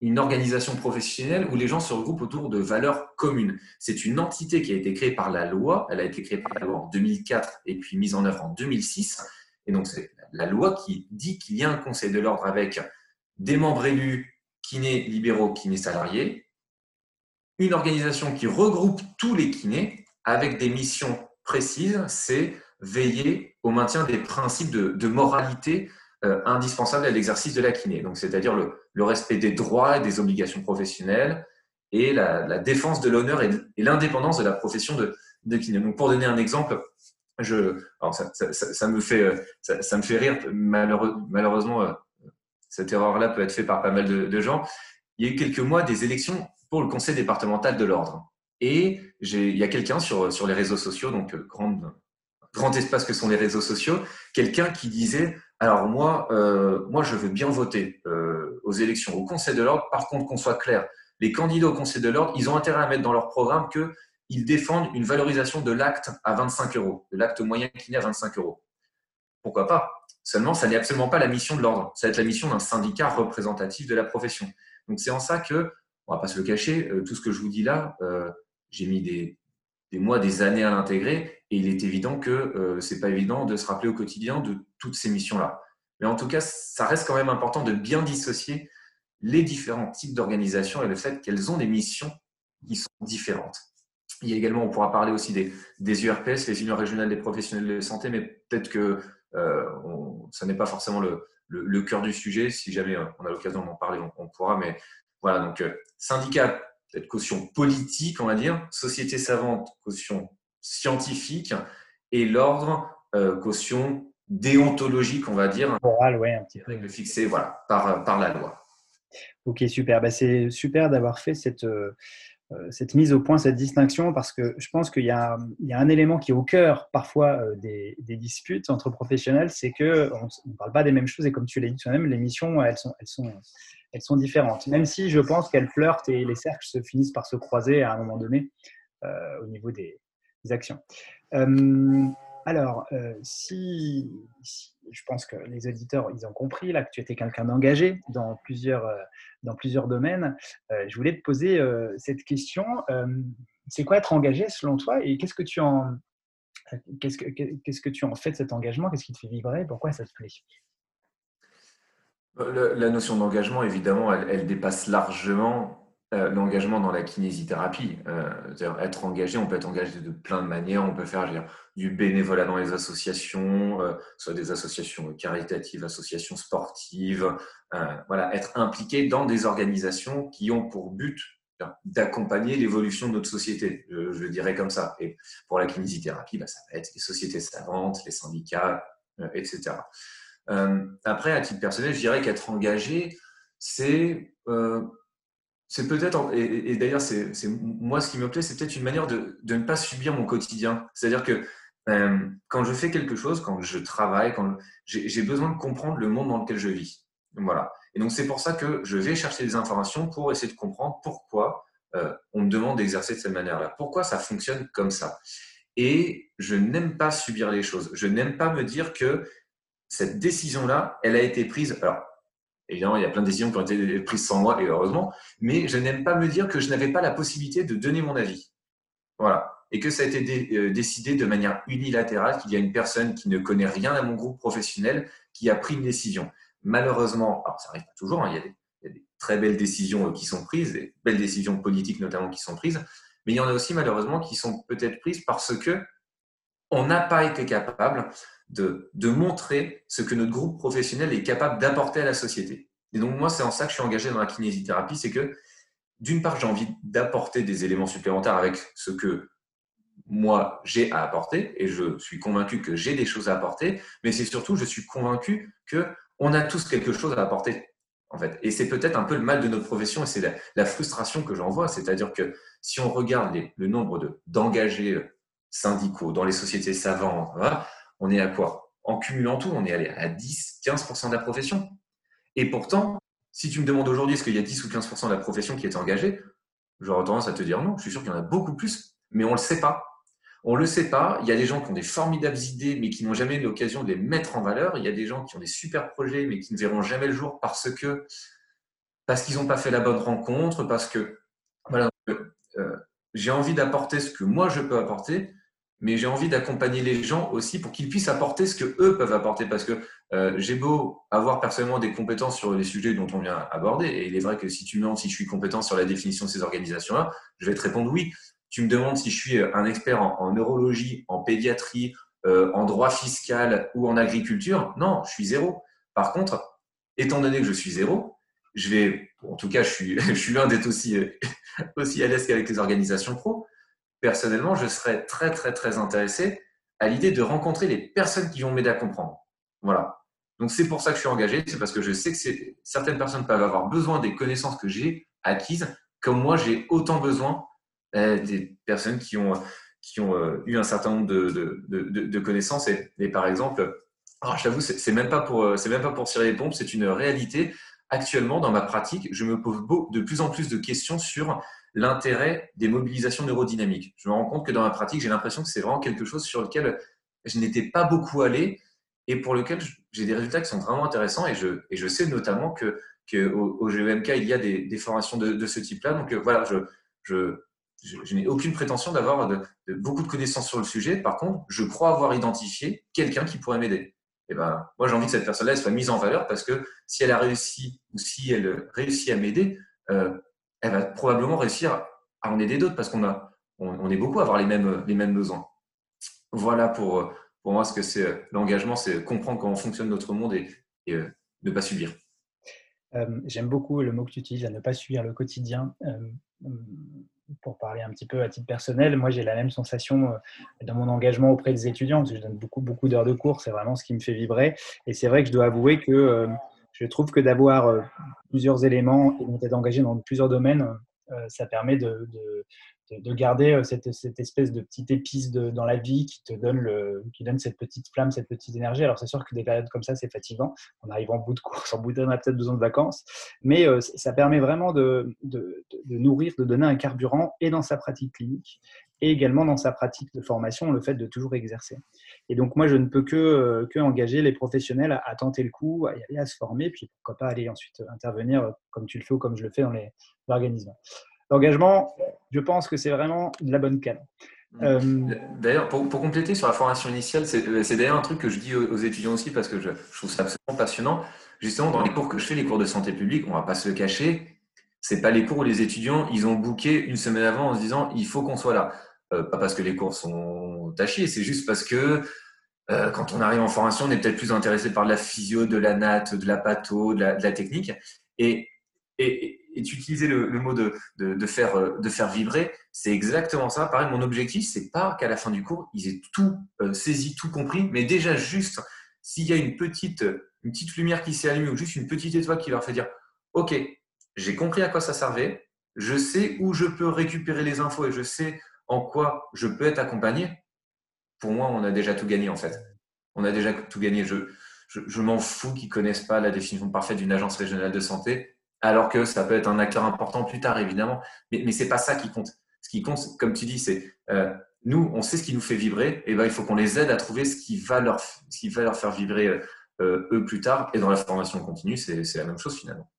une organisation professionnelle où les gens se regroupent autour de valeurs communes. C'est une entité qui a été créée par la loi. Elle a été créée par la loi en 2004 et puis mise en œuvre en 2006. Et donc, c'est la loi qui dit qu'il y a un conseil de l'ordre avec des membres élus, kinés libéraux, kinés salariés, une organisation qui regroupe tous les kinés avec des missions précises, c'est veiller au maintien des principes de moralité euh, indispensable à l'exercice de la kiné. Donc, c'est-à-dire le, respect des droits et des obligations professionnelles et la, défense de l'honneur et, l'indépendance de la profession de, kiné. Donc, pour donner un exemple, je, ça, me fait, euh, ça, me fait rire. malheureusement, euh, cette erreur-là peut être faite par pas mal de, gens. Il y a eu quelques mois des élections pour le conseil départemental de l'ordre. Et il y a quelqu'un sur, les réseaux sociaux, donc grand espace que sont les réseaux sociaux, quelqu'un qui disait alors moi, euh, moi, je veux bien voter euh, aux élections au Conseil de l'ordre. Par contre, qu'on soit clair, les candidats au Conseil de l'ordre, ils ont intérêt à mettre dans leur programme qu'ils défendent une valorisation de l'acte à 25 euros, de l'acte moyen qui n'est à 25 euros. Pourquoi pas? Seulement, ça n'est absolument pas la mission de l'ordre. Ça va être la mission d'un syndicat représentatif de la profession. Donc c'est en ça que, on va pas se le cacher, euh, tout ce que je vous dis là, j'ai mis des, des mois, des années à l'intégrer. Et il est évident que euh, ce n'est pas évident de se rappeler au quotidien de toutes ces missions-là. Mais en tout cas, ça reste quand même important de bien dissocier les différents types d'organisations et le fait qu'elles ont des missions qui sont différentes. Il y a également, on pourra parler aussi des, des URPS, les unions régionales des professionnels de santé, mais peut-être que euh, ça n'est pas forcément le, le, cœur du sujet. Si jamais on a l'occasion d'en parler, on, pourra. Mais voilà, donc euh, syndicat cette caution politique, on va dire, société savante, caution scientifique, et l'ordre, euh, caution déontologique, on va dire. Morale, ouais, un petit peu. Le fixé, voilà, par, par la loi. Ok, super. Bah, c'est super d'avoir fait cette, euh, cette mise au point, cette distinction, parce que je pense qu'il y, y, a un élément qui est au cœur parfois euh, des, des disputes entre professionnels, c'est qu'on ne parle pas des mêmes choses, et comme tu l'as dit toi-même, les missions, elles sont, elles sont elles sont différentes. Même si je pense qu'elles flirtent et les cercles se finissent par se croiser à un moment donné euh, au niveau des, actions. Euh, alors, euh, si, je pense que les auditeurs, ils ont compris là que tu étais quelqu'un d'engagé dans plusieurs, dans plusieurs domaines, je voulais te poser cette question. c'est quoi être engagé selon toi et qu'est-ce que tu en, qu'est-ce que, qu'est-ce que tu en fais de cet engagement? Qu'est-ce qui te fait vibrer? Pourquoi ça te plaît? La notion d'engagement, évidemment, elle, dépasse largement euh, l'engagement dans la kinésithérapie. Euh, être engagé, on peut être engagé de plein de manières. On peut faire du bénévolat dans les associations, euh, soit des associations caritatives, associations sportives. voilà, être impliqué dans des organisations qui ont pour but d'accompagner l'évolution de notre société, je, dirais comme ça. Et pour la kinésithérapie, bah, ça va être les sociétés savantes, les syndicats, etc. Euh, après, à titre personnel, je dirais qu'être engagé, c'est euh, c'est peut-être, et, d'ailleurs, c'est moi ce qui me plaît, c'est peut-être une manière de, de, ne pas subir mon quotidien. C'est-à-dire que euh, quand je fais quelque chose, quand je travaille, j'ai besoin de comprendre le monde dans lequel je vis. Voilà. Et donc c'est pour ça que je vais chercher des informations pour essayer de comprendre pourquoi on me demande d'exercer de cette manière-là, pourquoi ça fonctionne comme ça? Et je n'aime pas subir les choses. Je n'aime pas me dire que cette décision-là, elle a été prise. Alors, évidemment, il y a plein de décisions qui ont été prises sans moi, et heureusement, mais je n'aime pas me dire que je n'avais pas la possibilité de donner mon avis. Voilà. Et que ça a été euh, décidé de manière unilatérale, qu'il y a une personne qui ne connaît rien à mon groupe professionnel qui a pris une décision. Malheureusement, alors ça arrive pas toujours, hein, il, y a des, très belles décisions euh, qui sont prises, des belles décisions politiques notamment qui sont prises, mais il y en a aussi malheureusement qui sont peut-être prises parce que on n'a pas été capable de, montrer ce que notre groupe professionnel est capable d'apporter à la société. Et donc, moi, c'est en ça que je suis engagé dans la kinésithérapie, c'est que, d'une part, j'ai envie d'apporter des éléments supplémentaires avec ce que moi, j'ai à apporter, et je suis convaincu que j'ai des choses à apporter, mais c'est surtout, je suis convaincu qu'on a tous quelque chose à apporter. En fait. Et c'est peut-être un peu le mal de notre profession, et c'est la, frustration que j'en vois. C'est-à-dire que si on regarde le nombre d'engagés euh, syndicaux dans les sociétés savantes, on est à quoi? En cumulant tout, on est allé à 10, 15% de la profession. Et pourtant, si tu me demandes aujourd'hui est-ce qu'il y a 10 ou 15% de la profession qui est engagée, j'aurais tendance à te dire non, je suis sûr qu'il y en a beaucoup plus, mais on ne le sait pas. On ne le sait pas. Il y a des gens qui ont des formidables idées, mais qui n'ont jamais eu l'occasion de les mettre en valeur. Il y a des gens qui ont des super projets, mais qui ne verront jamais le jour parce que parce qu'ils n'ont pas fait la bonne rencontre, parce que voilà, euh, j'ai envie d'apporter ce que moi je peux apporter, mais j'ai envie d'accompagner les gens aussi pour qu'ils puissent apporter ce que eux peuvent apporter. Parce que euh, j'ai beau avoir personnellement des compétences sur les sujets dont on vient aborder, et il est vrai que si tu me demandes si je suis compétent sur la définition de ces organisations-là, je vais te répondre oui. Tu me demandes si je suis un expert en, neurologie, en pédiatrie, euh, en droit fiscal ou en agriculture. Non, je suis zéro. Par contre, étant donné que je suis zéro, je vais, en tout cas, je suis, je suis loin d'être aussi, aussi à l'aise qu'avec les organisations pro. Personnellement, je serais très, très, très intéressé à l'idée de rencontrer les personnes qui vont m'aider à comprendre. Voilà. Donc, c'est pour ça que je suis engagé. C'est parce que je sais que certaines personnes peuvent avoir besoin des connaissances que j'ai acquises, comme moi, j'ai autant besoin euh, des personnes qui ont, qui ont euh, eu un certain nombre de, connaissances. Et, par exemple, alors, je t'avoue, c'est même pas pour, euh, c'est même pas pour cirer les pompes, c'est une réalité. Actuellement, dans ma pratique, je me pose de plus en plus de questions sur l'intérêt des mobilisations neurodynamiques. Je me rends compte que dans ma pratique, j'ai l'impression que c'est vraiment quelque chose sur lequel je n'étais pas beaucoup allé et pour lequel j'ai des résultats qui sont vraiment intéressants. Et je, sais notamment que, au, au, GEMK, il y a des, formations de, ce type-là. Donc voilà, je, je, je, n'ai aucune prétention d'avoir beaucoup de connaissances sur le sujet. Par contre, je crois avoir identifié quelqu'un qui pourrait m'aider. Et ben, moi, j'ai envie que cette personne-là soit mise en valeur parce que si elle a réussi ou si elle réussit à m'aider, euh, elle va probablement réussir à en aider d'autres parce qu'on a, on, est beaucoup à avoir les mêmes, les mêmes besoins. Voilà pour, pour moi ce que c'est l'engagement, c'est comprendre comment fonctionne notre monde et, euh, ne pas subir. Euh, j'aime beaucoup le mot que tu utilises, à ne pas subir le quotidien pour parler un petit peu à titre personnel, moi j'ai la même sensation euh, dans mon engagement auprès des étudiants. Je donne beaucoup, beaucoup d'heures de cours, c'est vraiment ce qui me fait vibrer. Et c'est vrai que je dois avouer que euh, je trouve que d'avoir euh, plusieurs éléments et d'être engagé dans plusieurs domaines, ça permet de, de, garder euh, cette, cette, espèce de petite épice de, dans la vie qui te donne, le, qui donne cette petite flamme, cette petite énergie. Alors c'est sûr que des périodes comme ça, c'est fatigant. On arrive en bout de course, en bout d'un, on a peut-être besoin de vacances. Mais euh, ça permet vraiment de, de, de, nourrir, de donner un carburant et dans sa pratique clinique et également dans sa pratique de formation, le fait de toujours exercer. Et donc moi, je ne peux que, euh, que engager les professionnels à, à, tenter le coup, à y aller, à se former, puis pourquoi pas aller ensuite intervenir comme tu le fais ou comme je le fais dans les organismes. L'engagement, je pense que c'est vraiment de la bonne canne. Mm. Euh, d'ailleurs, pour, compléter sur la formation initiale, euh, c'est d'ailleurs un truc que je dis aux, étudiants aussi parce que je, trouve ça absolument passionnant. Justement, dans les cours que je fais, les cours de santé publique, on va pas se le cacher, c'est pas les cours où les étudiants ils ont booké une semaine avant en se disant il faut qu'on soit là. Euh, pas parce que les cours sont tachés, c'est juste parce que quand on arrive en formation, on est peut-être plus intéressé par la physio, de la natte, de la patho, de la, de la technique. Et, et, et tu utilisais le, mot de, de, faire, euh, de faire vibrer, c'est exactement ça. Pareil, mon objectif, c'est pas qu'à la fin du cours, ils aient tout euh, saisi, tout compris, mais déjà juste, s'il y a une petite, lumière qui s'est allumée ou juste une petite étoile qui leur fait dire, OK, j'ai compris à quoi ça servait, je sais où je peux récupérer les infos et je sais en quoi je peux être accompagné, pour moi, on a déjà tout gagné en fait. On a déjà tout gagné. Je, je, je m'en fous qu'ils connaissent pas la définition parfaite d'une agence régionale de santé alors que ça peut être un acteur important plus tard, évidemment. Mais, ce n'est pas ça qui compte. Ce qui compte, comme tu dis, c'est euh, nous, on sait ce qui nous fait vibrer, et ben, il faut qu'on les aide à trouver ce qui va leur, faire vibrer euh, euh, eux plus tard. Et dans la formation continue, c'est la même chose finalement.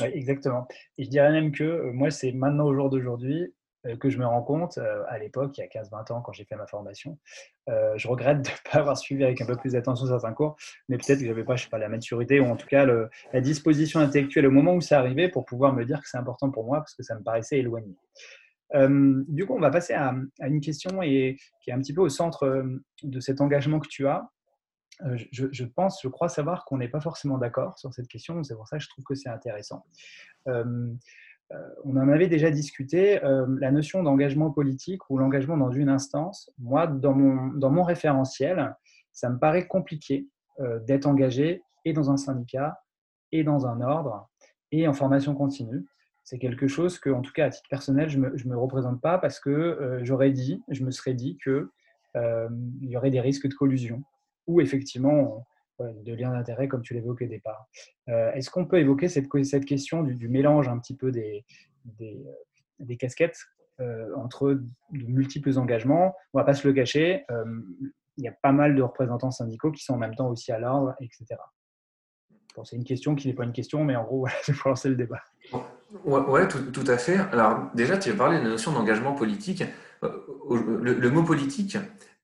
exactement. Et je dirais même que moi, c'est maintenant au jour d'aujourd'hui, que je me rends compte, euh, à l'époque, il y a 15-20 ans, quand j'ai fait ma formation, euh, je regrette de ne pas avoir suivi avec un peu plus d'attention certains cours, mais peut-être que je n'avais pas, je sais pas, la maturité ou en tout cas la disposition intellectuelle au moment où ça arrivait pour pouvoir me dire que c'est important pour moi parce que ça me paraissait éloigné. du coup, on va passer à, une question et, qui est un petit peu au centre de cet engagement que tu as. Je, pense, je crois savoir qu'on n'est pas forcément d'accord sur cette question, c'est pour ça que je trouve que c'est intéressant. On en avait déjà discuté, la notion d'engagement politique ou l'engagement dans une instance. Moi, dans mon, référentiel, ça me paraît compliqué d'être engagé et dans un syndicat et dans un ordre et en formation continue c'est quelque chose que, en tout cas, à titre personnel, je ne me, représente pas parce que euh, j'aurais dit, je me serais dit euh, y aurait des risques de collusion ou effectivement de liens d'intérêt, comme tu l'évoquais au départ. Euh, est-ce qu'on peut évoquer cette, question du, mélange un petit peu des, des, casquettes entre de multiples engagements? On ne va pas se le cacher, il y a pas mal de représentants syndicaux qui sont en même temps aussi à l'ordre, etc. c'est une question qui n'est pas une question, mais en gros, c'est pour lancer le débat. Oui, tout, à fait. Alors déjà, tu as parlé de la notion d'engagement politique. Euh, le, mot politique,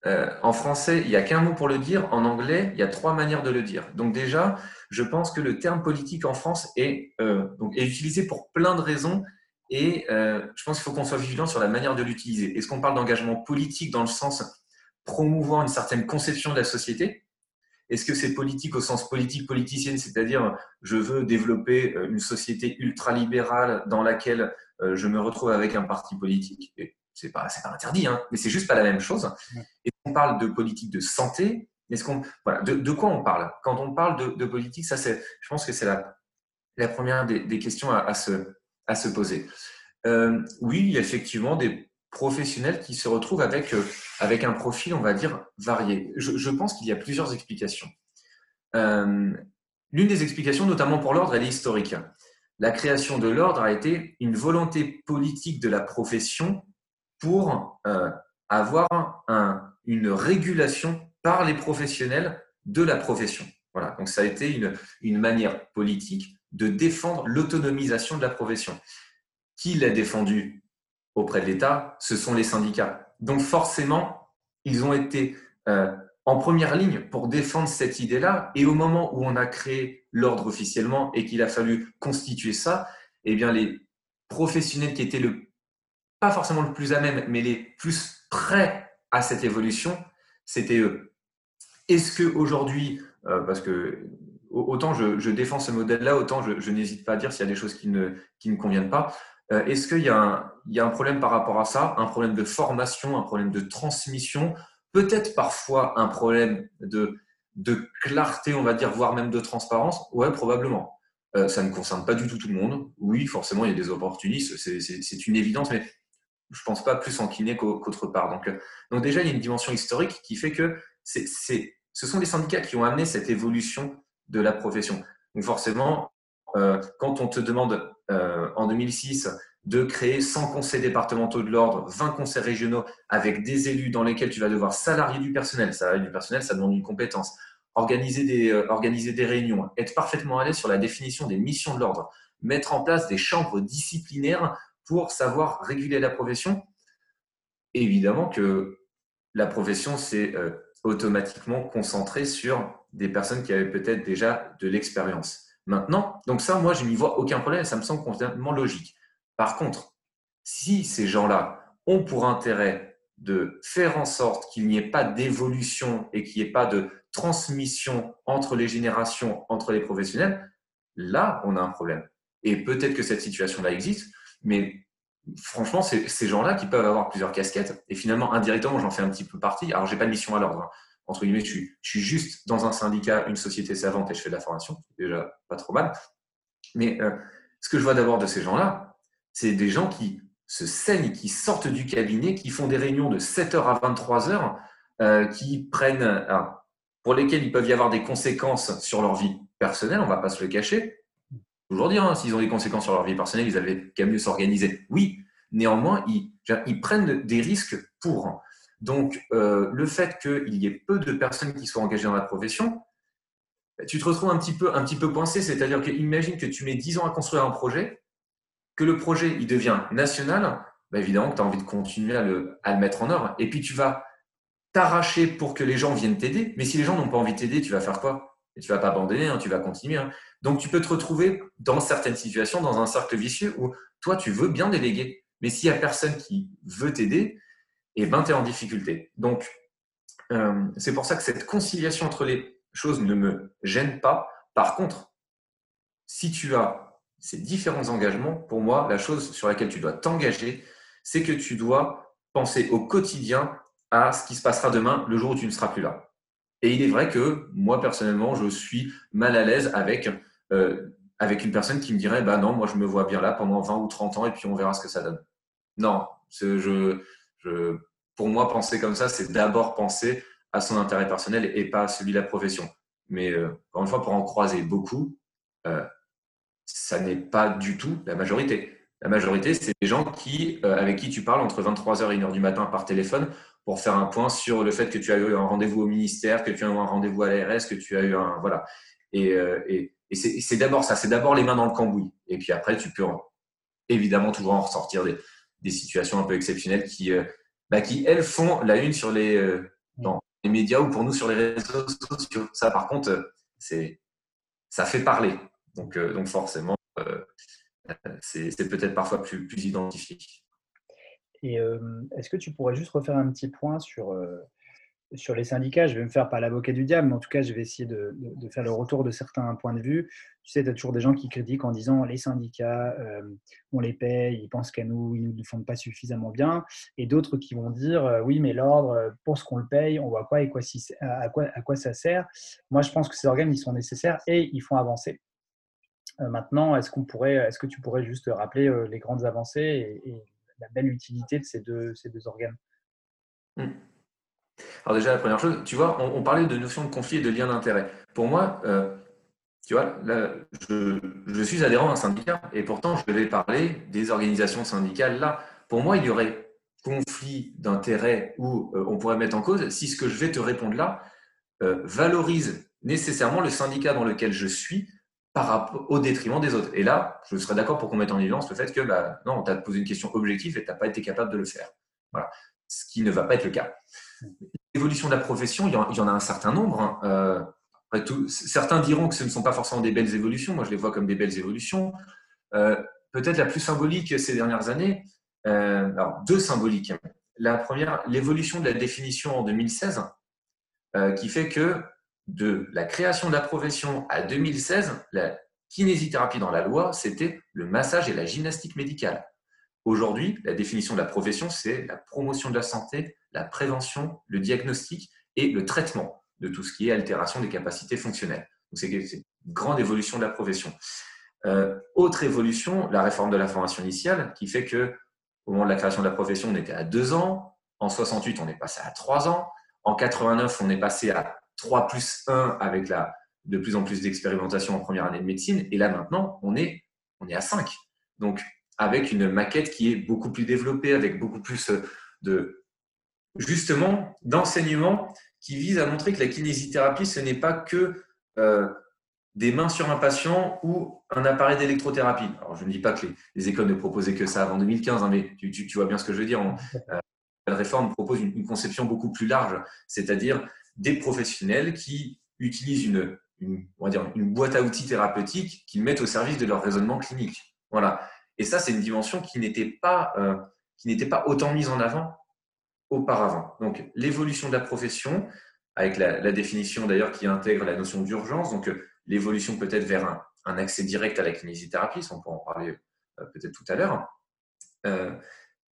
euh, en français, il n'y a qu'un mot pour le dire. En anglais, il y a trois manières de le dire. Donc déjà, je pense que le terme politique en France est, euh, donc, utilisé pour plein de raisons. Et je pense qu'il faut qu'on soit vigilant sur la manière de l'utiliser. Est-ce qu'on parle d'engagement politique dans le sens promouvant une certaine conception de la société? Est-ce que c'est politique au sens politique politicienne, c'est-à-dire je veux développer euh, une société ultralibérale dans laquelle euh, je me retrouve avec un parti politique? C'est pas, pas interdit, hein, mais c'est juste pas la même chose. Qu'on parle de politique de santé Est-ce qu'on, voilà, de, quoi on parle? Quand on parle de, politique, ça c'est, je pense que c'est la, la première des, questions à, se, à se poser. Euh, oui, il y a effectivement des professionnels qui se retrouvent avec, euh, avec un profil, on va dire, varié. Je, pense qu'il y a plusieurs explications. Euh, l'une des explications, notamment pour l'ordre, elle est historique. La création de l'ordre a été une volonté politique de la profession pour avoir un, une régulation par les professionnels de la profession. Voilà, donc ça a été une, une manière politique de défendre l'autonomisation de la profession. Qui l'a défendu auprès de l'État, ce sont les syndicats. Donc forcément, ils ont été euh, en première ligne pour défendre cette idée-là. Et au moment où on a créé l'ordre officiellement et qu'il a fallu constituer ça, eh bien les professionnels qui étaient le pas forcément le plus à même, mais les plus prêts à cette évolution, c'était eux. Est-ce que aujourd'hui, euh, parce que autant je, défends ce modèle-là, autant je, n'hésite pas à dire s'il y a des choses qui ne, qui ne conviennent pas. Euh, est-ce qu'il y, a un problème par rapport à ça Un problème de formation, un problème de transmission, peut-être parfois un problème de, clarté, on va dire, voire même de transparence? Ouais, probablement. Euh, ça ne concerne pas du tout tout le monde. Oui, forcément, il y a des opportunistes, c'est une évidence, mais je pense pas plus en kiné qu'autre part. Donc, euh, donc déjà, il y a une dimension historique qui fait que ce sont les syndicats qui ont amené cette évolution de la profession. Donc forcément, quand on te demande euh, en 2006 de créer 100 conseils départementaux de l'ordre, 20 conseils régionaux avec des élus dans lesquels tu vas devoir salarier du personnel. Salarier du personnel, ça demande une compétence. Organiser des, euh, organiser des réunions, être parfaitement à l'aise sur la définition des missions de l'ordre, mettre en place des chambres disciplinaires pour savoir réguler la profession. Évidemment que la profession s'est euh, automatiquement concentrée sur des personnes qui avaient peut-être déjà de l'expérience maintenant. Donc ça, moi, je n'y vois aucun problème, ça me semble complètement logique. Par contre, si ces gens-là ont pour intérêt de faire en sorte qu'il n'y ait pas d'évolution et qu'il n'y ait pas de transmission entre les générations, entre les professionnels, là, on a un problème. Et peut-être que cette situation-là existe, mais franchement, c'est ces gens-là qui peuvent avoir plusieurs casquettes. Et finalement, indirectement, j'en fais un petit peu partie. Alors, j'ai pas de mission à l'ordre. Hein entre guillemets, je suis, juste dans un syndicat, une société savante et je fais de la formation, déjà pas trop mal. Mais euh, ce que je vois d'abord de ces gens-là, c'est des gens qui se saignent, qui sortent du cabinet, qui font des réunions de 7h à 23h, euh, qui prennent, pour lesquelles il peut y avoir des conséquences sur leur vie personnelle, on ne va pas se le cacher. Aujourd'hui, hein, s'ils ont des conséquences sur leur vie personnelle, ils avaient qu'à mieux s'organiser. Oui, néanmoins, ils, prennent des risques pour. Donc, euh, le fait qu'il y ait peu de personnes qui soient engagées dans la profession, tu te retrouves un petit peu, un petit peu coincé. C'est-à-dire que imagine que tu mets 10 ans à construire un projet, que le projet il devient national, bah, évidemment que tu as envie de continuer à le, mettre en œuvre. Et puis tu vas t'arracher pour que les gens viennent t'aider. Mais si les gens n'ont pas envie de t'aider, tu vas faire quoi? Et tu vas pas abandonner, hein, tu vas continuer. Hein. Donc tu peux te retrouver dans certaines situations, dans un cercle vicieux où toi, tu veux bien déléguer Mais s'il n'y a personne qui veut t'aider, eh ben, tu es en difficulté. Donc, euh, c'est pour ça que cette conciliation entre les choses ne me gêne pas. Par contre, si tu as ces différents engagements, pour moi, la chose sur laquelle tu dois t'engager, c'est que tu dois penser au quotidien à ce qui se passera demain, le jour où tu ne seras plus là. Et il est vrai que moi, personnellement, je suis mal à l'aise avec, euh, avec une personne qui me dirait bah non, moi, je me vois bien là pendant 20 ou 30 ans et puis on verra ce que ça donne. Non, je, je, pour moi, penser comme ça, c'est d'abord penser à son intérêt personnel et pas à celui de la profession. Mais euh, encore une fois, pour en croiser beaucoup, euh, ça n'est pas du tout la majorité. La majorité, c'est des gens qui, avec qui tu parles entre 23h et 1h du matin par téléphone pour faire un point sur le fait que tu as eu un rendez-vous au ministère, que tu as eu un rendez-vous à l'ARS, que tu as eu un. Voilà. Et, et c'est d'abord ça, c'est d'abord les mains dans le cambouis. Et puis après, tu peux évidemment toujours en ressortir des, situations un peu exceptionnelles qui, bah, qui, elles, font la une sur les, euh, les médias ou pour nous sur les réseaux sociaux. Ça, par contre, euh, ça fait parler. Donc, euh, donc forcément, c'est, peut-être parfois plus, plus identifié. Et est-ce que tu pourrais juste refaire un petit point sur les syndicats, je vais me faire pas l'avocat du diable, mais en tout cas, je vais essayer de, faire le retour de certains points de vue. Tu sais, tu as toujours des gens qui critiquent en disant les syndicats, on les paye, ils pensent qu'à nous, ils ne nous font pas suffisamment bien. Et d'autres qui vont dire oui, mais l'ordre, pour ce qu'on le paye, on voit quoi et quoi, à, quoi, à quoi ça sert? Moi, je pense que ces organes, ils sont nécessaires et ils font avancer. Maintenant, est-ce, que tu pourrais juste rappeler les grandes avancées belle utilité de ces deux, organes mmh. Alors déjà, la première chose, tu vois, on, parlait de notion de conflit et de lien d'intérêt. Pour moi, euh, tu vois, je, suis adhérent à un syndicat et pourtant je vais parler des organisations syndicales là. Pour moi, il y aurait conflit d'intérêt où euh, on pourrait mettre en cause si ce que je vais te répondre là euh, valorise nécessairement le syndicat dans lequel je suis par au détriment des autres. Et là, je serais d'accord pour qu'on mette en évidence le fait que bah, non, on t'a posé une question objective et tu n'as pas été capable de le faire. Voilà. Ce qui ne va pas être le cas. L'évolution de la profession, il y, en, a un certain nombre. Hein. Euh, certains diront que ce ne sont pas forcément des belles évolutions. Moi, je les vois comme des belles évolutions. Euh, peut-être la plus symbolique ces dernières années, euh, alors deux symboliques. La première, l'évolution de la définition en 2016, qui fait que de la création de la profession à 2016, la kinésithérapie dans la loi, c'était le massage et la gymnastique médicale. Aujourd'hui, la définition de la profession, c'est la promotion de la santé, la prévention, le diagnostic et le traitement de tout ce qui est altération des capacités fonctionnelles. c'est une grande évolution de la profession. Euh, autre évolution, la réforme de la formation initiale, qui fait que au moment de la création de la profession, on était à deux ans. En 68, on est passé à trois ans. En 89, on est passé à 3 plus 1 avec la, de plus en plus d'expérimentation en première année de médecine. Et là, maintenant, on est, on est à 5. Donc, avec une maquette qui est beaucoup plus développée, avec beaucoup plus de, justement, d'enseignement qui vise à montrer que la kinésithérapie, ce n'est pas que euh, des mains sur un patient ou un appareil d'électrothérapie. Alors, je ne dis pas que les, écoles ne proposaient que ça avant 2015, hein, mais tu, vois bien ce que je veux dire. Euh, la réforme propose une, conception beaucoup plus large, c'est-à-dire des professionnels qui utilisent une, on va dire, une boîte à outils thérapeutique qu'ils mettent au service de leur raisonnement clinique. Voilà. Et ça, c'est une dimension qui n'était pas, euh, pas autant mise en avant auparavant. Donc, l'évolution de la profession, avec la, définition d'ailleurs qui intègre la notion d'urgence, donc euh, l'évolution peut-être vers un, accès direct à la kinésithérapie, on peut en parler euh, peut-être tout à l'heure.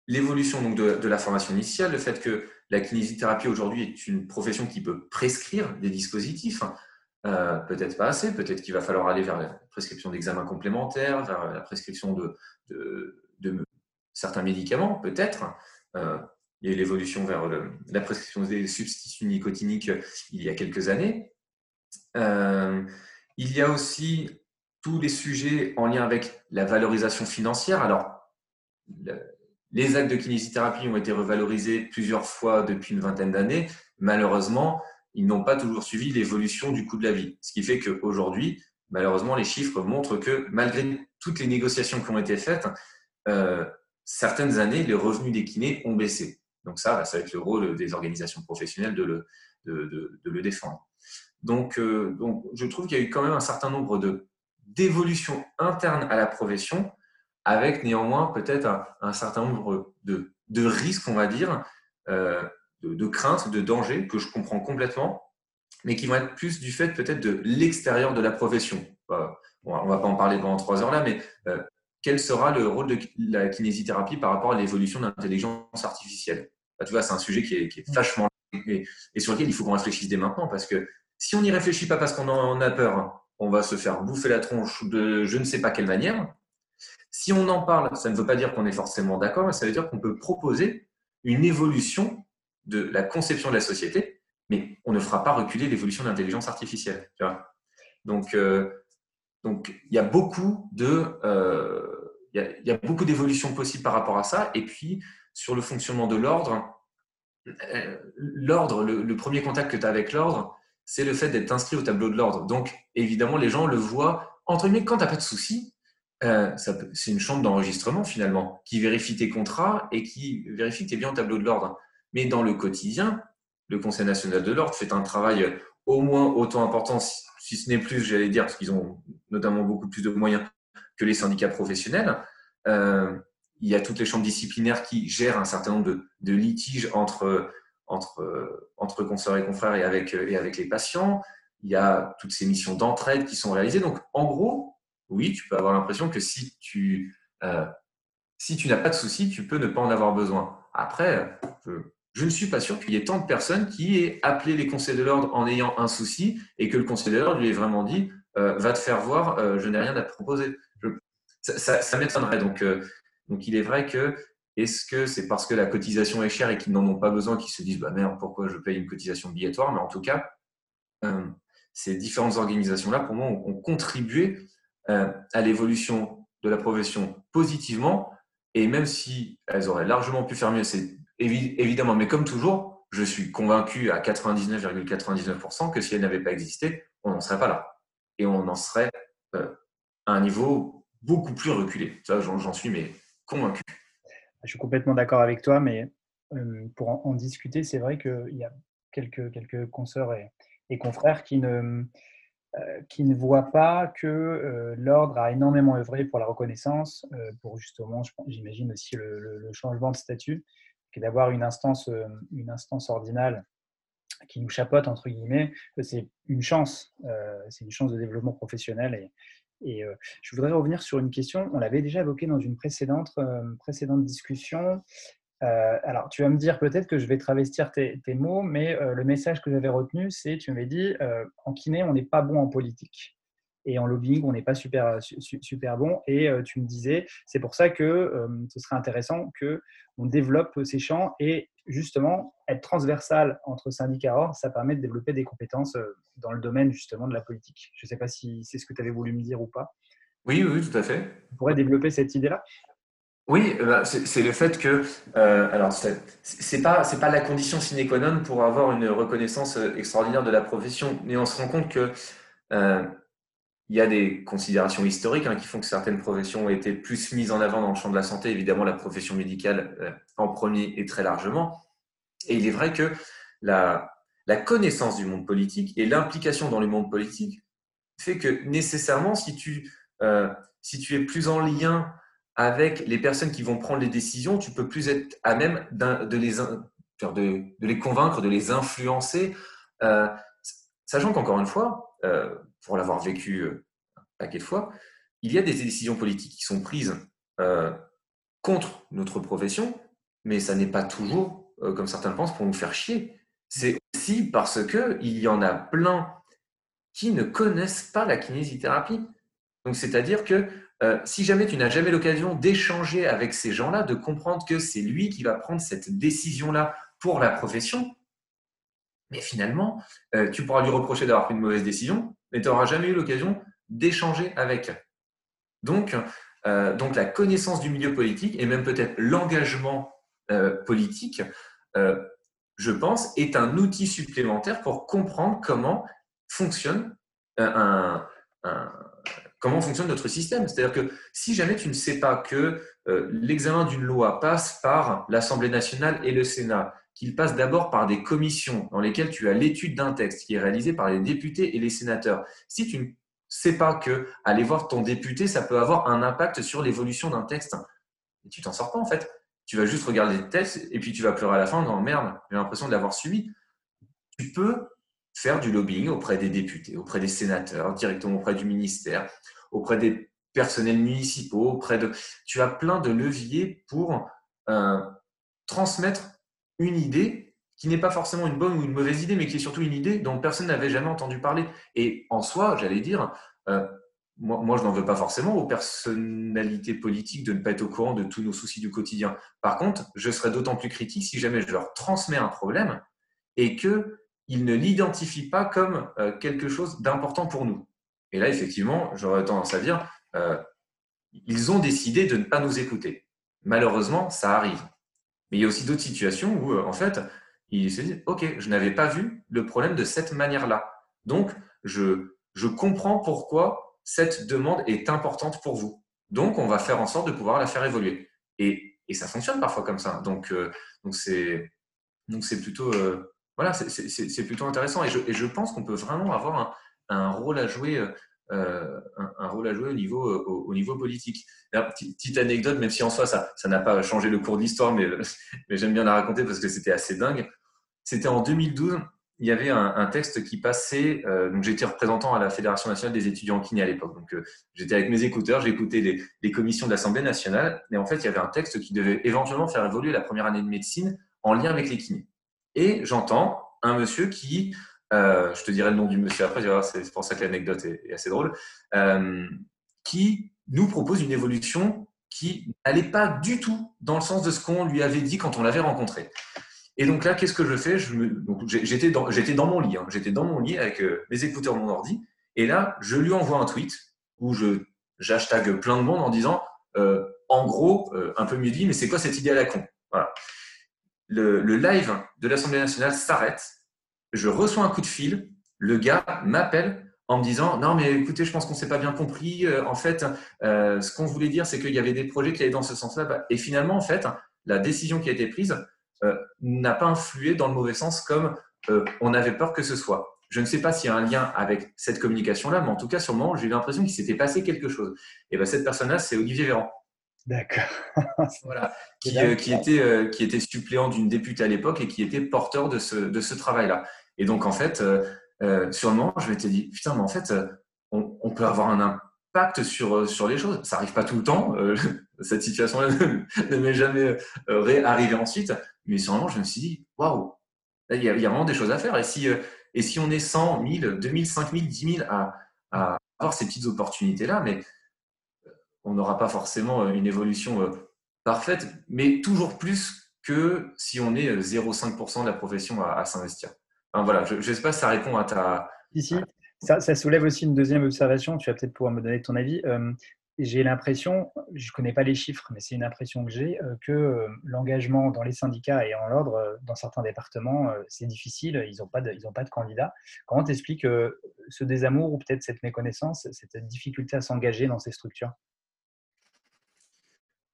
L'évolution de, la formation initiale, le fait que la kinésithérapie aujourd'hui est une profession qui peut prescrire des dispositifs, hein, euh, peut-être pas assez, peut-être qu'il va falloir aller vers la prescription d'examens complémentaires, vers la prescription de, certains médicaments, peut-être. Euh, il y a eu l'évolution vers la prescription des substituts nicotiniques il y a quelques années. Euh, il y a aussi tous les sujets en lien avec la valorisation financière. Alors, les actes de kinésithérapie ont été revalorisés plusieurs fois depuis une vingtaine d'années. Malheureusement, ils n'ont pas toujours suivi l'évolution du coût de la vie. Ce qui fait qu'aujourd'hui, malheureusement, les chiffres montrent que malgré toutes les négociations qui ont été faites, euh, certaines années, les revenus des kinés ont baissé. Donc ça, ça va être le rôle des organisations professionnelles de le, de, le défendre. Euh, donc, je trouve qu'il y a eu quand même un certain nombre d'évolutions internes à la profession avec néanmoins peut-être un, certain nombre de, de, risques, on va dire, euh, de, de, craintes, de dangers que je comprends complètement, mais qui vont être plus du fait peut-être de l'extérieur de la profession. on ne va pas en parler pendant trois heures là, mais euh, quel sera le rôle de la kinésithérapie par rapport à l'évolution de l'intelligence artificielle? Bah, Tu vois, c'est un sujet qui est, qui est vachement et, et, sur lequel il faut qu'on réfléchisse dès maintenant, parce que si on n'y réfléchit pas parce qu'on en a peur, on va se faire bouffer la tronche de je ne sais pas quelle manière. Si on en parle, ça ne veut pas dire qu'on est forcément d'accord, mais ça veut dire qu'on peut proposer une évolution de la conception de la société, mais on ne fera pas reculer l'évolution de l'intelligence artificielle. donc, euh, donc, il y a beaucoup de, euh, il, y a, beaucoup d'évolutions possibles par rapport à ça. Et puis, sur le fonctionnement de l'ordre, euh, l'ordre, le, premier contact que tu as avec l'ordre, c'est le fait d'être inscrit au tableau de l'ordre. Donc, évidemment, les gens le voient. Entre guillemets, quand tu n'as pas de soucis, euh, c'est une chambre d'enregistrement finalement, qui vérifie tes contrats et qui vérifie que tu es bien au tableau de l'ordre. Mais dans le quotidien, le Conseil national de l'ordre fait un travail au moins autant important, si ce n'est plus, j'allais dire, parce qu'ils ont notamment beaucoup plus de moyens que les syndicats professionnels. Euh, il y a toutes les chambres disciplinaires qui gèrent un certain nombre de, litiges entre, entre, entre consoeurs et confrères et avec, et avec les patients. Il y a toutes ces missions d'entraide qui sont réalisées. Donc, en gros, oui, tu peux avoir l'impression que si tu, euh, si tu n'as pas de soucis, tu peux ne pas en avoir besoin. Après, je, ne suis pas sûr qu'il y ait tant de personnes qui aient appelé les conseils de l'ordre en ayant un souci et que le conseil de l'ordre lui ait vraiment dit euh, va te faire voir, euh, je n'ai rien à te proposer. ça, m'étonnerait. Donc, donc, il est vrai que est-ce que c'est parce que la cotisation est chère et qu'ils n'en ont pas besoin qu'ils se disent bah merde, pourquoi je paye une cotisation obligatoire? Mais en tout cas, ces différentes organisations-là, pour moi, ont contribué euh, à l'évolution de la profession positivement. Et même si elles auraient largement pu faire mieux, c'est évidemment, mais comme toujours, je suis convaincu à 99,99% que si elles n'avaient pas existé, on n'en serait pas là. Et on en serait euh, à un niveau beaucoup plus reculé. J'en suis mais convaincu. Je suis complètement d'accord avec toi, mais euh, pour en, discuter, c'est vrai qu'il y a quelques, quelques consoeurs et, confrères qui ne, qui ne voit pas que euh, l'ordre a énormément œuvré pour la reconnaissance, euh, pour justement, j'imagine aussi le, changement de statut, qui est d'avoir une instance, une instance ordinale qui nous chapote, entre guillemets, c'est une chance, c'est une chance de développement professionnel. Et, je voudrais revenir sur une question, on l'avait déjà évoqué dans une précédente, précédente discussion, euh, alors, tu vas me dire peut-être que je vais travestir tes, mots, mais euh, le message que j'avais retenu, c'est, tu m'avais dit, euh, en kiné, on n'est pas bon en politique. Et en lobbying, on n'est pas super, super bon. Et tu me disais, c'est pour ça que ce serait intéressant qu'on développe ces champs et justement, être transversal entre syndicats or, ça permet de développer des compétences dans le domaine justement de la politique. Je ne sais pas si c'est ce que tu avais voulu me dire ou pas. Oui, oui, tout à fait. On pourrait développer cette idée-là oui, euh, bah, c'est le fait que, euh, alors c'est pas c'est pas la condition sine qua non pour avoir une reconnaissance euh, extraordinaire de la profession, mais on se rend compte que il y a des considérations historiques hein, qui font que certaines professions ont été plus mises en avant dans le champ de la santé. Évidemment, la profession médicale en premier et très largement. Et il est vrai que la, la connaissance du monde politique et l'implication dans le monde politique fait que nécessairement, si tu si tu es plus en lien avec les personnes qui vont prendre les décisions, tu peux plus être à même de les, de, les convaincre, de les influencer, euh, sachant qu'encore une fois, euh, pour l'avoir vécu euh, un paquet de fois, il y a des décisions politiques qui sont prises contre notre profession, mais ça n'est pas toujours, comme certains pensent, pour nous faire chier. C'est aussi parce qu'il y en a plein qui ne connaissent pas la kinésithérapie. Donc, c'est-à-dire que euh, si jamais tu n'as jamais l'occasion d'échanger avec ces gens-là, de comprendre que c'est lui qui va prendre cette décision-là pour la profession, mais finalement, euh, tu pourras lui reprocher d'avoir pris une mauvaise décision, mais tu n'auras jamais eu l'occasion d'échanger avec. Donc, euh, donc, la connaissance du milieu politique et même peut-être l'engagement politique, je pense, est un outil supplémentaire pour comprendre comment fonctionne un comment fonctionne notre système. C'est-à-dire que si jamais tu ne sais pas que euh, l'examen d'une loi passe par l'Assemblée nationale et le Sénat, qu'il passe d'abord par des commissions dans lesquelles tu as l'étude d'un texte qui est réalisé par les députés et les sénateurs, si tu ne sais pas que aller voir ton député, ça peut avoir un impact sur l'évolution d'un texte. Et tu t'en sors pas en fait. Tu vas juste regarder le texte et puis tu vas pleurer à la fin dans merde, j'ai l'impression de l'avoir suivi. Tu peux faire du lobbying auprès des députés, auprès des sénateurs, directement auprès du ministère, auprès des personnels municipaux, auprès de. Tu as plein de leviers pour euh, transmettre une idée qui n'est pas forcément une bonne ou une mauvaise idée, mais qui est surtout une idée dont personne n'avait jamais entendu parler. Et en soi, j'allais dire, euh, moi, moi, je n'en veux pas forcément aux personnalités politiques de ne pas être au courant de tous nos soucis du quotidien. Par contre, je serais d'autant plus critique si jamais je leur transmets un problème et qu'ils ne l'identifient pas comme euh, quelque chose d'important pour nous. Et là, effectivement, j'aurais tendance à dire, euh, ils ont décidé de ne pas nous écouter. Malheureusement, ça arrive. Mais il y a aussi d'autres situations où, en fait, il se dit, OK, je n'avais pas vu le problème de cette manière-là. Donc, je, je comprends pourquoi cette demande est importante pour vous. Donc, on va faire en sorte de pouvoir la faire évoluer. Et, et ça fonctionne parfois comme ça. Donc, euh, c'est donc plutôt euh, voilà, c'est plutôt intéressant. Et je, pense qu'on peut vraiment avoir un, un rôle à jouer. Euh, un, rôle à jouer au niveau, au, au niveau politique. petite, anecdote, même si en soi ça n'a pas changé le cours de l'histoire, mais, j'aime bien la raconter parce que c'était assez dingue. C'était en 2012, il y avait un, texte qui passait. Euh, donc, j'étais représentant à la Fédération nationale des étudiants en kiné à l'époque. Donc, euh, j'étais avec mes écouteurs, j'écoutais les, les, commissions de l'Assemblée nationale. Et en fait, il y avait un texte qui devait éventuellement faire évoluer la première année de médecine en lien avec les kinés. Et j'entends un monsieur qui, euh, je te dirai le nom du monsieur après, c'est pour ça que l'anecdote est, assez drôle, euh, qui nous propose une évolution qui n'allait pas du tout dans le sens de ce qu'on lui avait dit quand on l'avait rencontré. Et donc là, qu'est-ce que je fais? J'étais dans, mon lit, hein. j'étais dans mon lit avec euh, mes écouteurs, mon ordi, et là, je lui envoie un tweet où je j'hashtag plein de monde en disant, en gros, un peu mieux dit, mais c'est quoi cette idée à la con? Voilà. Le, live de l'Assemblée nationale s'arrête, je reçois un coup de fil, le gars m'appelle en me disant non mais écoutez je pense qu'on s'est pas bien compris euh, en fait euh, ce qu'on voulait dire c'est qu'il y avait des projets qui allaient dans ce sens-là et finalement en fait la décision qui a été prise euh, n'a pas influé dans le mauvais sens comme on avait peur que ce soit. Je ne sais pas s'il y a un lien avec cette communication-là, mais en tout cas, moment, j'ai eu l'impression qu'il s'était passé quelque chose. Et ben, cette personne-là, c'est Olivier Véran. D'accord. voilà. Qui, euh, était, euh, qui était suppléant d'une députée à l'époque et qui était porteur de ce, de ce travail-là. Et donc, en fait, euh, sur le moment, je m'étais dit, putain, mais en fait, on, peut avoir un impact sur, sur les choses. Ça n'arrive pas tout le temps. cette situation-là ne m'est jamais arrivée ensuite. Mais sur je me suis dit, waouh, il y, a, vraiment des choses à faire. Et si, euh, et si on est 100, 1000, 2000, 5000, 10 000 à, à avoir ces petites opportunités-là, mais euh, on n'aura pas forcément euh, une évolution parfaite, mais toujours plus que si on est 0,5% de la profession à, s'investir. Enfin, voilà, je ne sais ça répond à ta. Ici, ça, ça, soulève aussi une deuxième observation. Tu vas peut-être pouvoir me donner ton avis. Euh, j'ai l'impression, je ne connais pas les chiffres, mais c'est une impression que j'ai, euh, que euh, l'engagement dans les syndicats et en l'ordre, euh, dans certains départements, c'est difficile, ils n'ont pas, pas de candidats. Comment t'expliques ce désamour ou peut-être cette méconnaissance, cette difficulté à s'engager dans ces structures?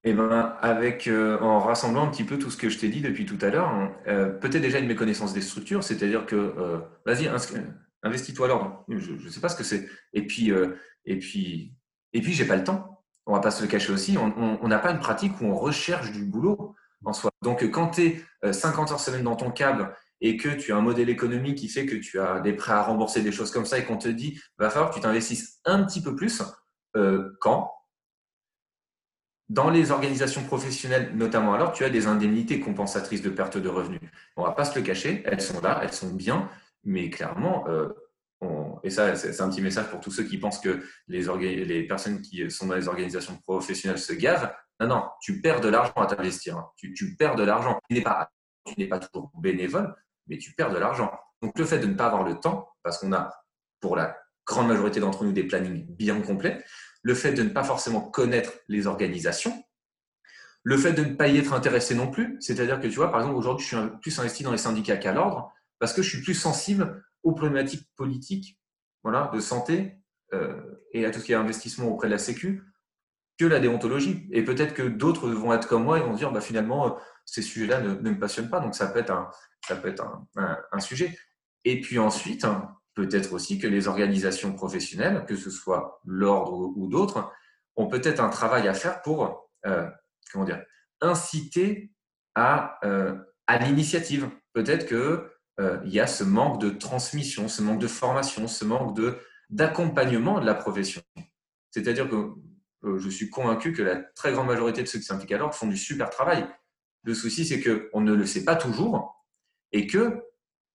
Eh ben, avec, en rassemblant un petit peu tout ce que je t'ai dit depuis tout à l'heure, hein, peut-être déjà une méconnaissance des structures, c'est-à-dire que, vas-y, investis-toi l'ordre. Je ne sais pas ce que c'est. Et puis, et puis et puis, j'ai pas le temps. On va pas se le cacher aussi. On n'a pas une pratique où on recherche du boulot en soi. Donc, quand tu es 50 heures semaine dans ton câble et que tu as un modèle économique qui fait que tu as des prêts à rembourser, des choses comme ça, et qu'on te dit, va falloir que tu t'investisses un petit peu plus, euh, quand? Dans les organisations professionnelles, notamment alors, tu as des indemnités compensatrices de perte de revenus. On va pas se le cacher, elles sont là, elles sont bien, mais clairement, euh, et ça, c'est un petit message pour tous ceux qui pensent que les, les, personnes qui sont dans les organisations professionnelles se gavent. Non, non, tu perds de l'argent à t'investir. Hein. Tu, tu, perds de l'argent. Tu n'es pas, pas toujours bénévole, mais tu perds de l'argent. Donc le fait de ne pas avoir le temps, parce qu'on a pour la grande majorité d'entre nous des plannings bien complets, le fait de ne pas forcément connaître les organisations, le fait de ne pas y être intéressé non plus, c'est-à-dire que tu vois, par exemple, aujourd'hui, je suis plus investi dans les syndicats qu'à l'ordre, parce que je suis plus sensible aux problématiques politiques voilà, de santé euh, et à tout ce qui est investissement auprès de la Sécu que la déontologie. Et peut-être que d'autres vont être comme moi et vont dire bah, finalement, euh, ces sujets-là ne, me passionnent pas. Donc ça peut être un, sujet. Et puis ensuite, peut-être aussi que les organisations professionnelles, que ce soit l'ordre ou d'autres, ont peut-être un travail à faire pour euh, comment dire, inciter à, euh, l'initiative. Peut-être qu'il euh, y a ce manque de transmission, ce manque de formation, ce manque d'accompagnement de la profession. C'est-à-dire que je suis convaincu que la très grande majorité de ceux qui s'impliquent à l'ordre font du super travail. Le souci, c'est qu'on ne le sait pas toujours et que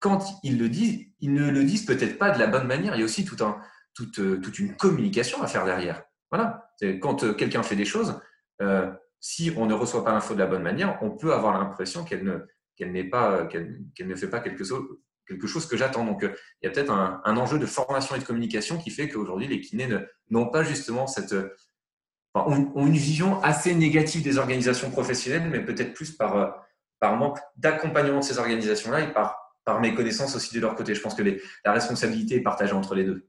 quand ils le disent, ils ne le disent peut-être pas de la bonne manière. Il y a aussi un, toute, une communication à faire derrière. Voilà. Quand euh, quelqu'un fait des choses, euh, si on ne reçoit pas l'info de la bonne manière, on peut avoir l'impression qu'elle ne, pas, qu'elle, ne fait pas quelque chose, que j'attends. Donc, euh, il y a peut-être un, enjeu de formation et de communication qui fait qu'aujourd'hui, les kinés n'ont pas justement cette, ont, une vision assez négative des organisations professionnelles, mais peut-être plus par, par manque d'accompagnement de ces organisations-là et par par mes connaissances aussi de leur côté. Je pense que la responsabilité est partagée entre les deux.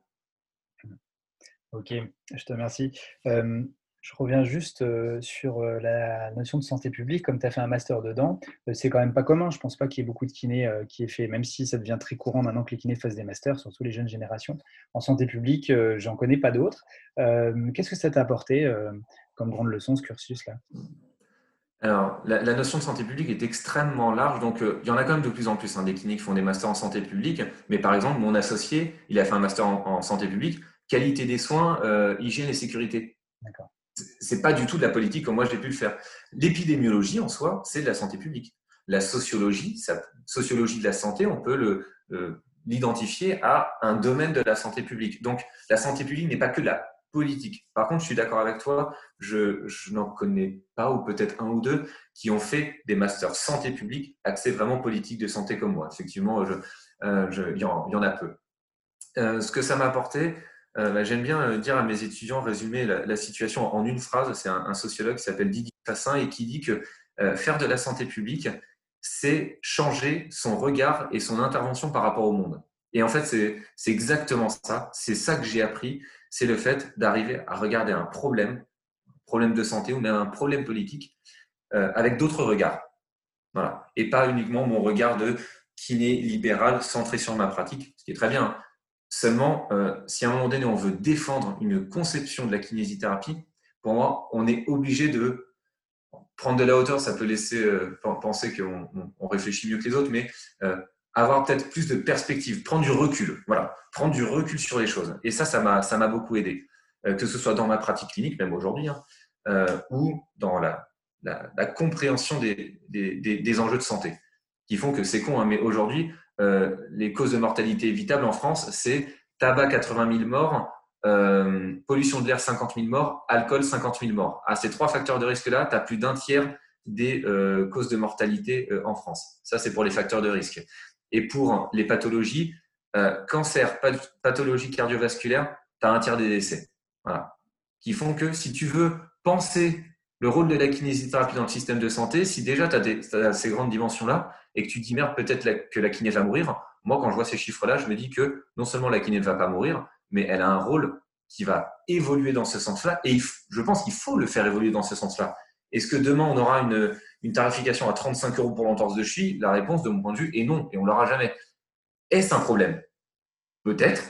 Ok, je te remercie. Euh, je reviens juste euh, sur euh, la notion de santé publique. Comme tu as fait un master dedans, c'est quand même pas commun. Je pense pas qu'il y ait beaucoup de kinés qui aient fait, même si ça devient très courant maintenant que les kinés fassent des masters, surtout les jeunes générations. En santé publique, j'en connais pas d'autres. Qu'est-ce que ça t'a apporté comme grande leçon, ce cursus-là? Alors, la, notion de santé publique est extrêmement large, donc euh, il y en a quand même de plus en plus hein, des cliniques qui font des masters en santé publique, mais par exemple, mon associé, il a fait un master en, santé publique, qualité des soins, euh, hygiène et sécurité. D'accord. C'est pas du tout de la politique comme moi j'ai pu le faire. L'épidémiologie en soi, c'est de la santé publique. La sociologie, la sociologie de la santé, on peut le, l'identifier à un domaine de la santé publique. Donc, la santé publique n'est pas que la politique. Par contre, je suis d'accord avec toi, je, n'en connais pas, ou peut-être un ou deux, qui ont fait des masters santé publique, accès vraiment politique de santé comme moi. Effectivement, je, euh, il, y en, a peu. Euh, ce que ça m'a apporté, euh, bah, j'aime bien dire à mes étudiants, résumer la, situation en une phrase. C'est un, sociologue qui s'appelle Didier Fassin et qui dit que faire de la santé publique, c'est changer son regard et son intervention par rapport au monde. Et en fait, c'est exactement ça. C'est ça que j'ai appris c'est le fait d'arriver à regarder un problème, problème de santé ou même un problème politique, euh, avec d'autres regards. Voilà. Et pas uniquement mon regard de kiné libéral centré sur ma pratique, ce qui est très bien. Seulement, euh, si à un moment donné on veut défendre une conception de la kinésithérapie, pour moi, on est obligé de prendre de la hauteur. Ça peut laisser euh, penser qu'on réfléchit mieux que les autres, mais avoir peut-être plus de perspective, prendre du recul, voilà, prendre du recul sur les choses. Et ça, ça m'a, ça m'a beaucoup aidé, euh, que ce soit dans ma pratique clinique, même aujourd'hui, hein, euh, ou dans la, la, compréhension des, des, des, enjeux de santé, qui font que c'est con, hein, mais aujourd'hui, euh, les causes de mortalité évitables en France, c'est tabac 80 000 morts, pollution de l'air 50 000 morts, alcool 50 000 morts. À ces trois facteurs de risque-là, tu as plus d'un tiers des causes de mortalité en France. Ça, c'est pour les facteurs de risque. Et pour les pathologies, euh, cancer, pathologie cardiovasculaire, tu as un tiers des décès. Voilà. Qui font que si tu veux penser le rôle de la kinésithérapie dans le système de santé, si déjà tu as, ces grandes dimensions-là et que tu dis merde, peut-être que la kiné va mourir, moi quand je vois ces chiffres-là, je me dis que non seulement la kiné ne va pas mourir, mais elle a un rôle qui va évoluer dans ce sens-là. Et je pense qu'il faut le faire évoluer dans ce sens-là. Est-ce que demain on aura une, tarification à 35 euros pour l'entorse de cheville La réponse, de mon point de vue, est non, et on l'aura jamais. Est-ce un problème? Peut-être.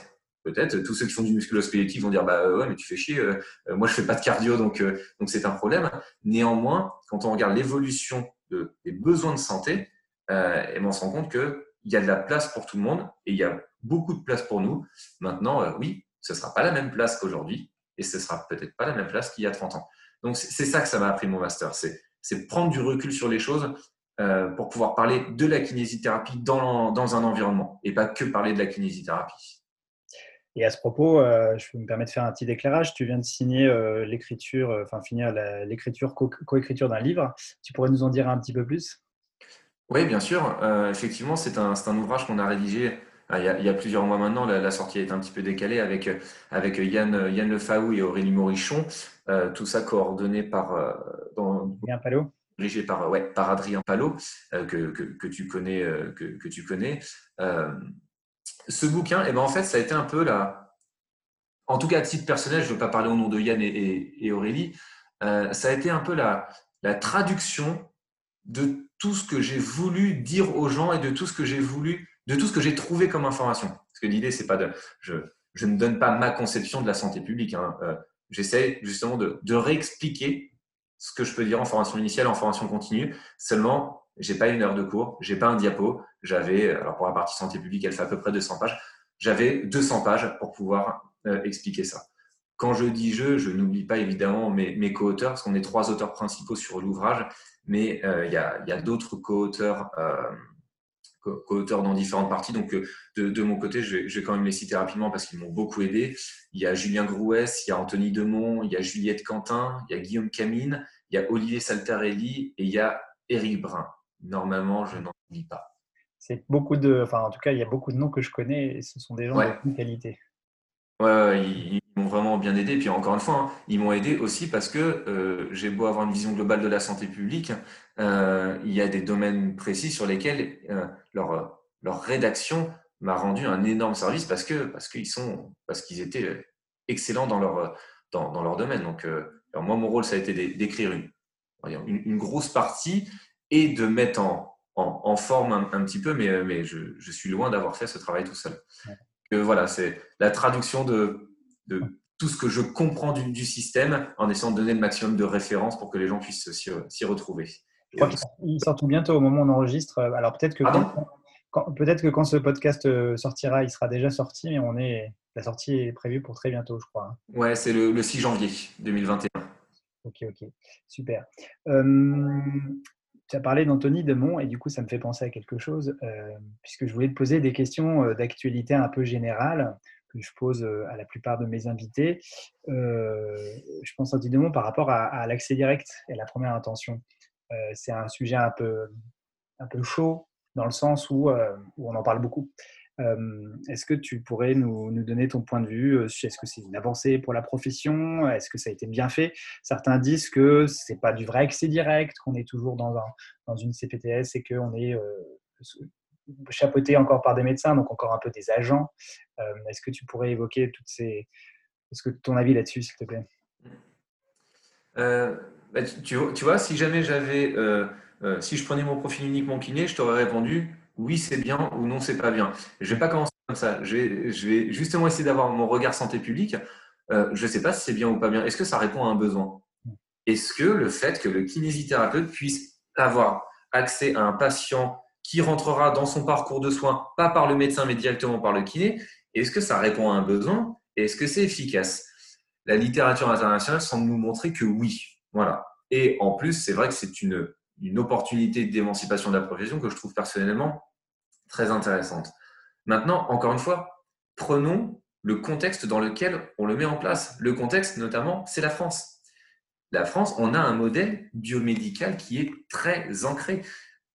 Peut-être. Tous ceux qui font du musculo-squelettique vont dire bah ouais, mais tu fais chier. Euh, euh, moi, je fais pas de cardio, donc euh, donc c'est un problème. Néanmoins, quand on regarde l'évolution des besoins de santé, et ben, on se rend compte que il y a de la place pour tout le monde et il y a beaucoup de place pour nous. Maintenant, oui, ce sera pas la même place qu'aujourd'hui et ce sera peut-être pas la même place qu'il y a 30 ans. Donc c'est ça que ça m'a appris mon master, c'est prendre du recul sur les choses euh, pour pouvoir parler de la kinésithérapie dans, dans, un environnement et pas que parler de la kinésithérapie. Et à ce propos, euh, je me permets de faire un petit éclairage. Tu viens de signer euh, l'écriture, enfin finir l'écriture, coécriture d'un livre. Tu pourrais nous en dire un petit peu plus? Oui, bien sûr. effectivement, c'est un, un, ouvrage qu'on a rédigé il y, a, il y, a, plusieurs mois maintenant. La, sortie a été un petit peu décalée avec, avec Yann, Yann Lefaou et Aurélie Morichon. tout ça coordonné par, dans, Adrien Palot Dirigé par, ouais, par Adrien Palot, euh, que, que, que, tu connais. Euh, que, que, tu connais. Euh, ce bouquin, eh ben, en fait, ça a été un peu la. En tout cas, à titre personnel, je ne veux pas parler au nom de Yann et, et, Aurélie, ça a été un peu la, la traduction de tout ce que j'ai voulu dire aux gens et de tout ce que j'ai voulu, de tout ce que j'ai trouvé comme information. Parce que l'idée, c'est pas de. Je, je, ne donne pas ma conception de la santé publique. Hein. Euh, J'essaie justement de, de, réexpliquer ce que je peux dire en formation initiale, en formation continue. Seulement, j'ai pas une heure de cours, j'ai pas un diapo. J'avais, alors pour la partie santé publique, elle fait à peu près 200 pages. J'avais 200 pages pour pouvoir euh, expliquer ça. Quand je dis je, je n'oublie pas évidemment mes, mes co-auteurs, parce qu'on est trois auteurs principaux sur l'ouvrage, mais euh, il y a, y a d'autres co-auteurs euh, co-auteurs dans différentes parties. Donc, euh, de, de, mon côté, je vais, je vais, quand même les citer rapidement parce qu'ils m'ont beaucoup aidé. Il y a Julien Grouès, il y a Anthony Demont, il y a Juliette Quentin, il y a Guillaume Camine, il y a Olivier Saltarelli et il y a Éric Brun. Normalement, je n'en oublie pas. C'est beaucoup de, enfin, en tout cas, il y a beaucoup de noms que je connais et ce sont des gens de qualité. Ouais, ils, m'ont vraiment bien aidé. Puis encore une fois, hein, ils m'ont aidé aussi parce que euh, j'ai beau avoir une vision globale de la santé publique, euh, il y a des domaines précis sur lesquels euh, leur, leur rédaction m'a rendu un énorme service parce que parce qu'ils sont parce qu'ils étaient excellents dans leur dans, dans leur domaine. Donc alors moi mon rôle ça a été d'écrire une, une, une grosse partie et de mettre en, en, en forme un, un, petit peu, mais mais je, je suis loin d'avoir fait ce travail tout seul. Ouais voilà, c'est la traduction de, tout ce que je comprends du, système en essayant de donner le maximum de références pour que les gens puissent s'y retrouver. Je crois qu'il sort tout bientôt au moment où on enregistre. Alors peut-être que, quand, peut-être que quand ce podcast euh, sortira, il sera déjà sorti, mais on est, la sortie est prévue pour très bientôt, je crois. Hein. Ouais, c'est le, 6 janvier 2021. Ok, ok, super. Euh, tu as parlé d'Anthony Demont et du coup, ça me fait penser à quelque chose, euh, puisque je voulais te poser des questions d'actualité un peu générales que je pose euh, à la plupart de mes invités. je pense Demont par rapport à, l'accès direct et la première intention. c'est un sujet un peu, un peu chaud dans le sens où, où on en parle beaucoup. Est-ce que tu pourrais nous, nous, donner ton point de vue Est-ce que c'est une avancée pour la profession Est-ce que ça a été bien fait? Certains disent que ce n'est pas du vrai accès direct, qu'on est toujours dans, un, dans une CPTS et qu'on est chapeauté encore par des médecins, donc encore un peu des agents. Est-ce que tu pourrais évoquer toutes ces... Est-ce que ton avis là-dessus, s'il te plaît? Euh, bah, tu, tu, vois, si jamais j'avais... Euh, euh, si je prenais mon profil uniquement kiné, je t'aurais répondu oui, c'est bien ou non, c'est pas bien. Je vais pas commencer comme ça. Je vais, je vais justement essayer d'avoir mon regard santé publique. Euh, je ne sais pas si c'est bien ou pas bien. Est-ce que ça répond à un besoin? Est-ce que le fait que le kinésithérapeute puisse avoir accès à un patient qui rentrera dans son parcours de soins, pas par le médecin, mais directement par le kiné, est-ce que ça répond à un besoin? Est-ce que c'est efficace? La littérature internationale semble nous montrer que oui. Voilà. Et en plus, c'est vrai que c'est une une opportunité d'émancipation de la profession que je trouve personnellement très intéressante. Maintenant, encore une fois, prenons le contexte dans lequel on le met en place. Le contexte, notamment, c'est la France. La France, on a un modèle biomédical qui est très ancré.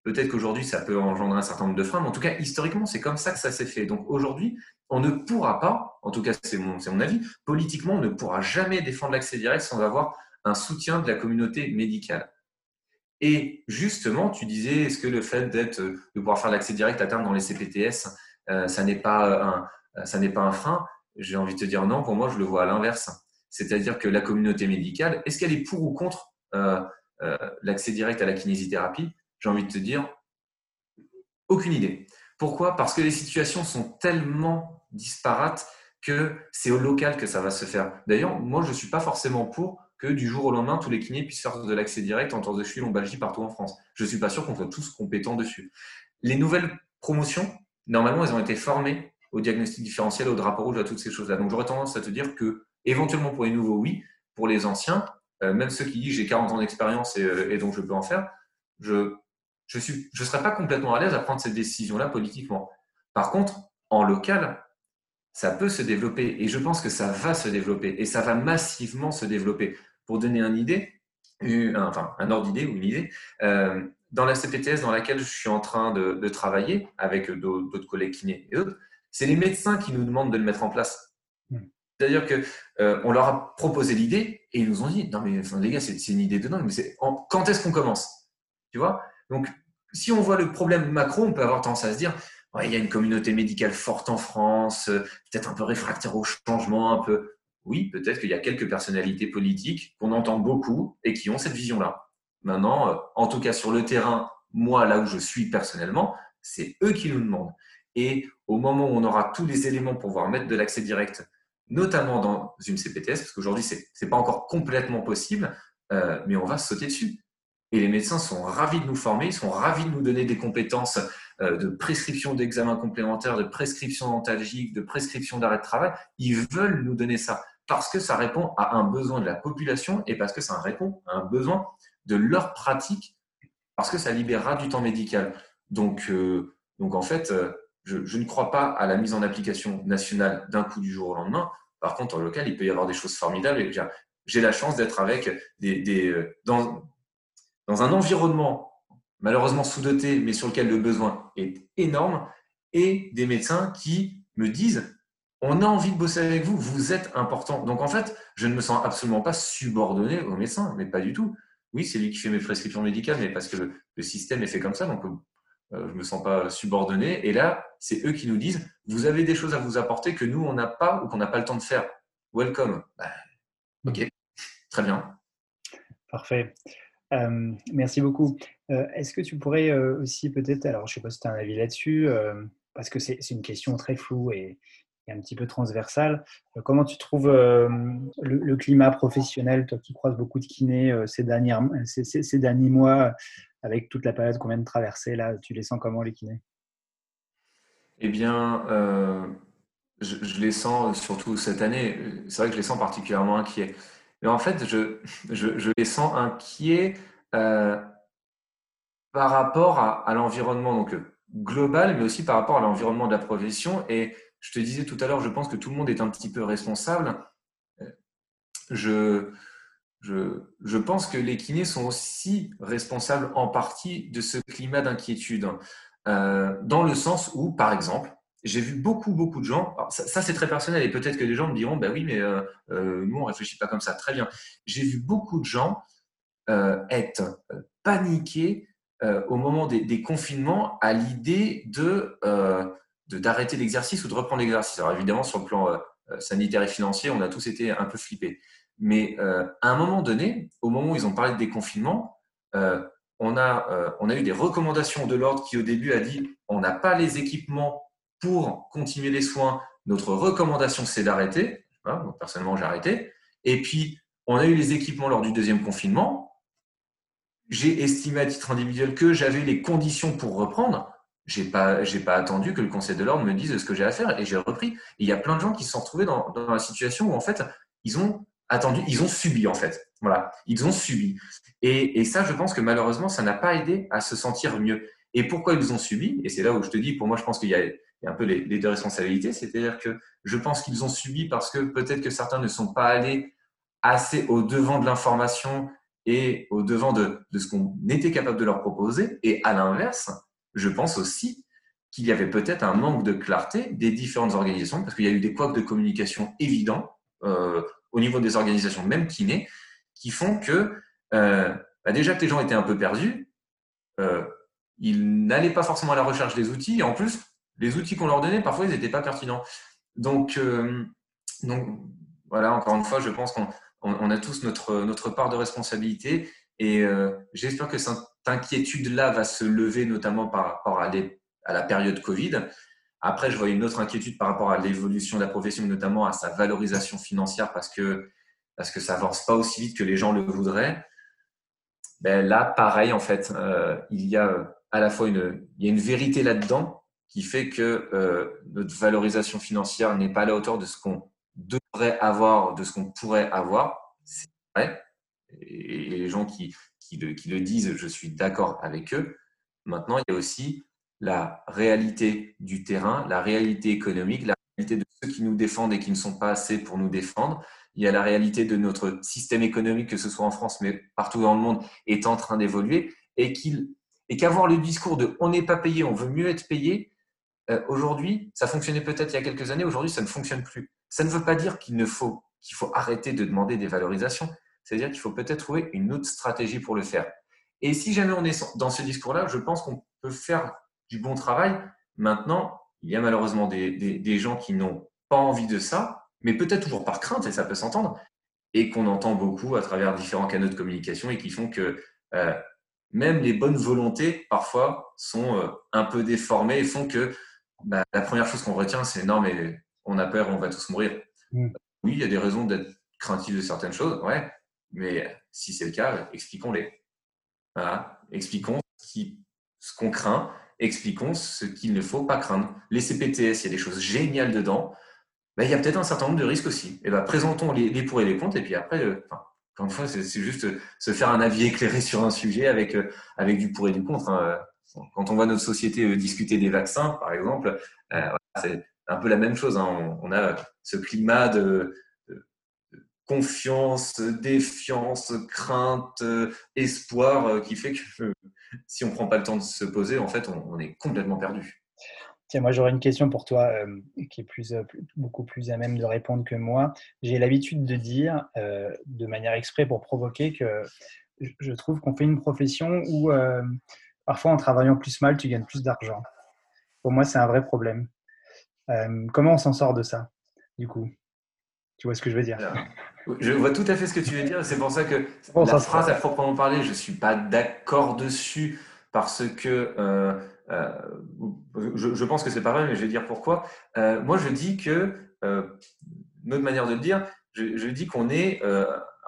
Peut-être qu'aujourd'hui, ça peut engendrer un certain nombre de freins, mais en tout cas, historiquement, c'est comme ça que ça s'est fait. Donc aujourd'hui, on ne pourra pas, en tout cas, c'est mon, avis, politiquement, on ne pourra jamais défendre l'accès direct sans avoir un soutien de la communauté médicale. Et justement, tu disais, est-ce que le fait de pouvoir faire l'accès direct à terme dans les CPTS, euh, ça n'est pas un, ça n'est pas un frein? J'ai envie de te dire non. Pour moi, je le vois à l'inverse. C'est-à-dire que la communauté médicale, est-ce qu'elle est pour ou contre euh, euh, l'accès direct à la kinésithérapie? J'ai envie de te dire aucune idée. Pourquoi? Parce que les situations sont tellement disparates que c'est au local que ça va se faire. D'ailleurs, moi, je ne suis pas forcément pour que du jour au lendemain, tous les kinés puissent faire de l'accès direct en torse de cheville, lombalgie partout en France. Je ne suis pas sûr qu'on soit tous compétents dessus. Les nouvelles promotions, normalement, elles ont été formées au diagnostic différentiel, au drapeau rouge, à toutes ces choses-là. Donc j'aurais tendance à te dire que, éventuellement pour les nouveaux, oui. Pour les anciens, euh, même ceux qui disent j'ai 40 ans d'expérience euh, et, donc je peux en faire, je je je serais pas complètement à l'aise à prendre cette décision-là politiquement. Par contre, en local, ça peut se développer et je pense que ça va se développer et ça va massivement se développer. Pour donner une idée, enfin un ordre d'idée ou une idée, euh, dans la CPTS dans laquelle je suis en train de, travailler avec d'autres collègues kinés et autres, c'est les médecins qui nous demandent de le mettre en place. Hmm. C'est-à-dire que euh, on leur a proposé l'idée et ils nous ont dit non mais les gars c'est une idée de dingue mais c'est quand est-ce qu'on commence? Tu vois? Donc si on voit le problème macro, on peut avoir tendance à se dire il y a une communauté médicale forte en France, euh, peut-être un peu réfractaire au changement, un peu. Oui, peut-être qu'il y a quelques personnalités politiques qu'on entend beaucoup et qui ont cette vision-là. Maintenant, euh, en tout cas sur le terrain, moi, là où je suis personnellement, c'est eux qui nous demandent. Et au moment où on aura tous les éléments pour pouvoir mettre de l'accès direct, notamment dans une CPTS, parce qu'aujourd'hui, ce n'est pas encore complètement possible, euh, mais on va sauter dessus. Et les médecins sont ravis de nous former, ils sont ravis de nous donner des compétences euh, de prescription d'examen complémentaires, de prescription dentalgique, de prescription d'arrêt de travail. Ils veulent nous donner ça parce que ça répond à un besoin de la population et parce que ça répond à un besoin de leur pratique, parce que ça libérera du temps médical. Donc, euh, en fait, euh, je, ne crois pas à la mise en application nationale d'un coup du jour au lendemain. Par contre, en local, il peut y avoir des choses formidables. J'ai la chance d'être avec des, des dans un environnement malheureusement sous-doté, mais sur lequel le besoin est énorme, et des médecins qui me disent on a envie de bosser avec vous, vous êtes important. Donc en fait, je ne me sens absolument pas subordonné au médecin, mais pas du tout. Oui, c'est lui qui fait mes prescriptions médicales, mais parce que le, système est fait comme ça, donc euh, je ne me sens pas subordonné. Et là, c'est eux qui nous disent vous avez des choses à vous apporter que nous, on n'a pas ou qu'on n'a pas le temps de faire. Welcome. Bah, ok, très bien. Parfait merci beaucoup. Est-ce que tu pourrais aussi peut-être, alors je ne sais pas si tu as un avis là-dessus, parce que c'est une question très floue et, un petit peu transversale. comment tu trouves le, climat professionnel, toi qui croises beaucoup de kinés ces, derniers mois, avec toute la période qu'on vient de traverser, là, tu les sens comment les kinés? Eh bien, je, les sens surtout cette année, c'est vrai que je les sens particulièrement inquiets. Mais en fait, je, je, les sens inquiets euh, par rapport à, l'environnement donc global, mais aussi par rapport à l'environnement de la profession. Et je te disais tout à l'heure, je pense que tout le monde est un petit peu responsable. Je, je, je pense que les kinés sont aussi responsables en partie de ce climat d'inquiétude, euh, dans le sens où, par exemple, j'ai vu beaucoup, beaucoup de gens. ça, c'est très personnel et peut-être que des gens me diront bah oui, mais euh, euh, nous, on réfléchit pas comme ça. Très bien. J'ai vu beaucoup de gens euh, être paniqués au moment des, confinements à l'idée de, d'arrêter l'exercice ou de reprendre l'exercice. Alors évidemment, sur le plan sanitaire et financier, on a tous été un peu flippés. Mais à un moment donné, au moment où ils ont parlé de déconfinement, on, a, on a eu des recommandations de l'ordre qui, au début, a dit on n'a pas les équipements pour continuer les soins, notre recommandation, c'est d'arrêter. personnellement, j'ai arrêté. Et puis, on a eu les équipements lors du deuxième confinement. J'ai estimé à titre individuel que j'avais les conditions pour reprendre. J'ai pas, pas attendu que le Conseil de l'ordre me dise ce que j'ai à faire et j'ai repris. Et il y a plein de gens qui se sont retrouvés dans, la situation où en fait, ils ont attendu, ils ont subi en fait. Voilà, ils ont subi. Et ça, je pense que malheureusement, ça n'a pas aidé à se sentir mieux. Et pourquoi ils ont subi? Et c'est là où je te dis, pour moi, je pense qu'il y a a un peu les, deux responsabilités. C'est-à-dire que je pense qu'ils ont subi parce que peut-être que certains ne sont pas allés assez au devant de l'information et au devant de, ce qu'on était capable de leur proposer. Et à l'inverse, je pense aussi qu'il y avait peut-être un manque de clarté des différentes organisations, parce qu'il y a eu des couacs de communication évidents euh, au niveau des organisations, même kiné, qui font que euh, bah déjà que les gens étaient un peu perdus, euh, ils n'allaient pas forcément à la recherche des outils, et en plus, les outils qu'on leur donnait, parfois, ils n'étaient pas pertinents. Donc, euh, donc, voilà, encore une fois, je pense qu'on on, a tous notre, part de responsabilité et euh, j'espère que cette inquiétude-là va se lever, notamment par rapport à, la période Covid. Après, je vois une autre inquiétude par rapport à l'évolution de la profession, notamment à sa valorisation financière, parce que, parce que ça avance pas aussi vite que les gens le voudraient. Ben là, pareil, en fait, euh, il y a à la fois une vérité là-dedans, qui fait que euh, notre valorisation financière n'est pas à la hauteur de ce qu'on devrait avoir, de ce qu'on pourrait avoir. C'est vrai. Et les gens qui, le, qui le disent, je suis d'accord avec eux. Maintenant, il y a aussi la réalité du terrain, la réalité économique, la réalité de ceux qui nous défendent et qui ne sont pas assez pour nous défendre. Il y a la réalité de notre système économique, que ce soit en France, mais partout dans le monde, est en train d'évoluer et qu'il et qu'avoir le discours de on n'est pas payé, on veut mieux être payé, euh, aujourd'hui, ça fonctionnait peut-être il y a quelques années, aujourd'hui, ça ne fonctionne plus. Ça ne veut pas dire qu'il faut, qu'il faut arrêter de demander des valorisations. C'est-à-dire qu'il faut peut-être trouver une autre stratégie pour le faire. Et si jamais on est dans ce discours-là, je pense qu'on peut faire du bon travail. Maintenant, il y a malheureusement des, des, gens qui n'ont pas envie de ça, mais peut-être toujours par crainte, et ça peut s'entendre, et qu'on entend beaucoup à travers différents canaux de communication et qui font que euh, même les bonnes volontés, parfois, sont euh, un peu déformées et font que bah, la première chose qu'on retient, c'est non, mais on a peur, on va tous mourir. Mm. Oui, il y a des raisons d'être craintif de certaines choses, ouais, mais si c'est le cas, expliquons-les. Voilà. Expliquons ce qu'on craint, expliquons ce qu'il ne faut pas craindre. Les CPTS, il y a des choses géniales dedans. Ben, il y a peut-être un certain nombre de risques aussi. Et ben, présentons les, pour et les contre, et puis après, euh, encore une fois, c'est juste se faire un avis éclairé sur un sujet avec, euh, avec du pour et du contre. Hein. Quand on voit notre société euh, discuter des vaccins, par exemple, c'est un peu la même chose. Hein. On, a ce climat de, confiance, défiance, crainte, espoir qui fait que si on ne prend pas le temps de se poser, en fait, on, est complètement perdu. Tiens, moi j'aurais une question pour toi qui est plus, beaucoup plus à même de répondre que moi. J'ai l'habitude de dire, de manière exprès pour provoquer, que je trouve qu'on fait une profession où parfois en travaillant plus mal, tu gagnes plus d'argent. Pour moi, c'est un vrai problème. comment on s'en sort de ça, du coup? Tu vois ce que je veux dire? Je vois tout à fait ce que tu veux dire. C'est pour ça que la phrase à proprement parler, je ne suis pas d'accord dessus parce que euh, euh, je, pense que c'est pas vrai, mais je vais dire pourquoi. Euh, moi, je dis que, notre manière de le dire, je, dis qu'on est,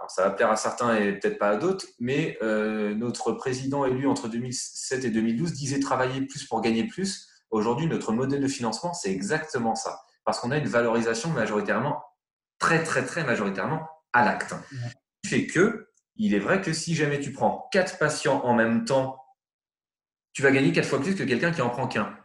alors ça va plaire à certains et peut-être pas à d'autres, mais notre président élu entre 2007 et 2012 disait travailler plus pour gagner plus. Aujourd'hui, notre modèle de financement, c'est exactement ça. Parce qu'on a une valorisation majoritairement très, très, très majoritairement à l'acte. Ce qui fait que, il est vrai que si jamais tu prends quatre patients en même temps, tu vas gagner quatre fois plus que quelqu'un qui en prend qu'un.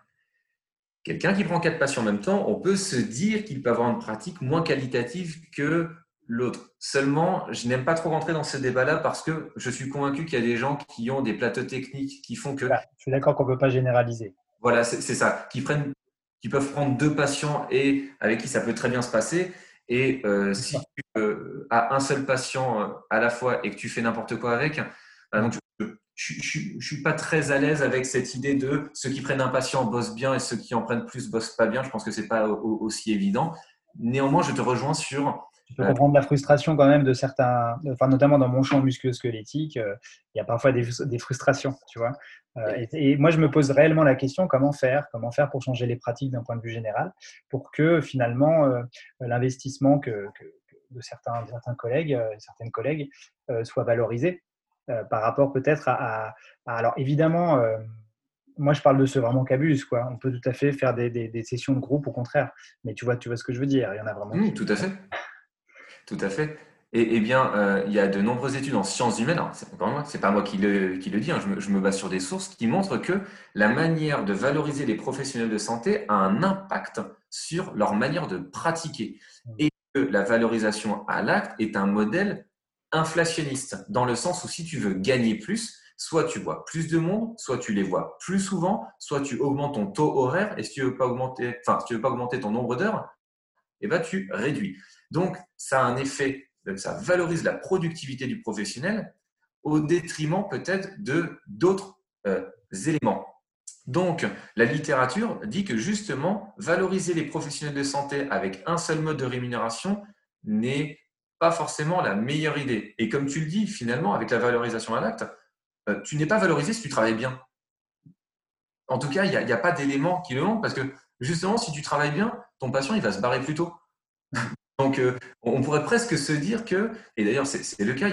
Quelqu'un qui prend quatre patients en même temps, on peut se dire qu'il peut avoir une pratique moins qualitative que l'autre. Seulement, je n'aime pas trop rentrer dans ce débat-là parce que je suis convaincu qu'il y a des gens qui ont des plateaux techniques qui font que. je suis d'accord qu'on ne peut pas généraliser. Voilà, c'est ça. Qui, prennent, qui peuvent prendre deux patients et avec qui ça peut très bien se passer. Et euh, si tu euh, as un seul patient euh, à la fois et que tu fais n'importe quoi avec, donc, je ne suis pas très à l'aise avec cette idée de ceux qui prennent un patient bossent bien et ceux qui en prennent plus bossent pas bien. Je pense que ce n'est pas aussi évident. Néanmoins, je te rejoins sur je peux comprendre la frustration quand même de certains, enfin, notamment dans mon champ musculo-squelettique, il y a parfois des, des frustrations, tu vois. Euh, et, moi, je me pose réellement la question comment faire Comment faire pour changer les pratiques d'un point de vue général pour que finalement euh, l'investissement que, de certains, certains collègues, euh, certaines collègues soit valorisé par rapport peut-être à, Alors évidemment, moi je parle de ceux vraiment qui abusent. Quoi. On peut tout à fait faire des, des, sessions de groupe au contraire. Mais tu vois, tu vois ce que je veux dire. Il y en a vraiment. Mmh, tout à fait. Tout à fait. Et, eh bien, euh, il y a de nombreuses études en sciences humaines, c'est pas moi qui le, qui le dis, hein, je, me, base sur des sources qui montrent que la manière de valoriser les professionnels de santé a un impact sur leur manière de pratiquer. Et que la valorisation à l'acte est un modèle inflationniste, dans le sens où si tu veux gagner plus, soit tu vois plus de monde, soit tu les vois plus souvent, soit tu augmentes ton taux horaire, et si tu veux pas augmenter, enfin, si tu veux pas augmenter ton nombre d'heures, eh ben, tu réduis. Donc, ça a un effet ça valorise la productivité du professionnel au détriment peut-être de d'autres euh, éléments. Donc, la littérature dit que justement, valoriser les professionnels de santé avec un seul mode de rémunération n'est pas forcément la meilleure idée. Et comme tu le dis, finalement, avec la valorisation à l'acte, euh, tu n'es pas valorisé si tu travailles bien. En tout cas, il n'y a, a, pas d'éléments qui le montrent parce que justement, si tu travailles bien, ton patient, il va se barrer plus tôt. Donc, euh, on pourrait presque se dire que, et d'ailleurs c'est le cas,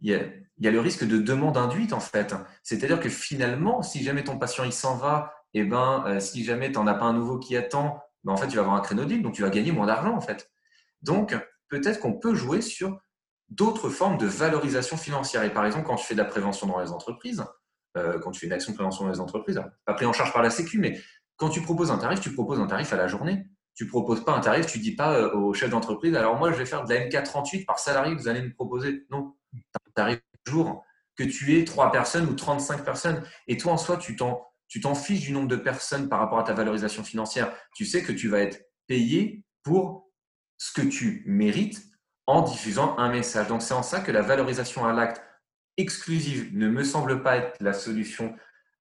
il y, a, le risque de demande induite en fait. C'est-à-dire que finalement, si jamais ton patient il s'en va, eh ben, euh, si jamais tu n'en as pas un nouveau qui attend, ben, en fait tu vas avoir un créneau donc tu vas gagner moins d'argent en fait. Donc, peut-être qu'on peut jouer sur d'autres formes de valorisation financière. Et par exemple, quand tu fais de la prévention dans les entreprises, euh, quand tu fais une action de prévention dans les entreprises, pas pris en charge par la Sécu, mais quand tu proposes un tarif, tu proposes un tarif à la journée tu proposes pas un tarif, tu dis pas euh, au chef d'entreprise, alors moi je vais faire de la MK38 par salarié vous allez me proposer. Non, tu un tarif jour, que tu aies 3 personnes ou 35 personnes. Et toi en soi, tu t'en, tu t'en fiches du nombre de personnes par rapport à ta valorisation financière. Tu sais que tu vas être payé pour ce que tu mérites en diffusant un message. Donc c'est en ça que la valorisation à l'acte exclusive ne me semble pas être la solution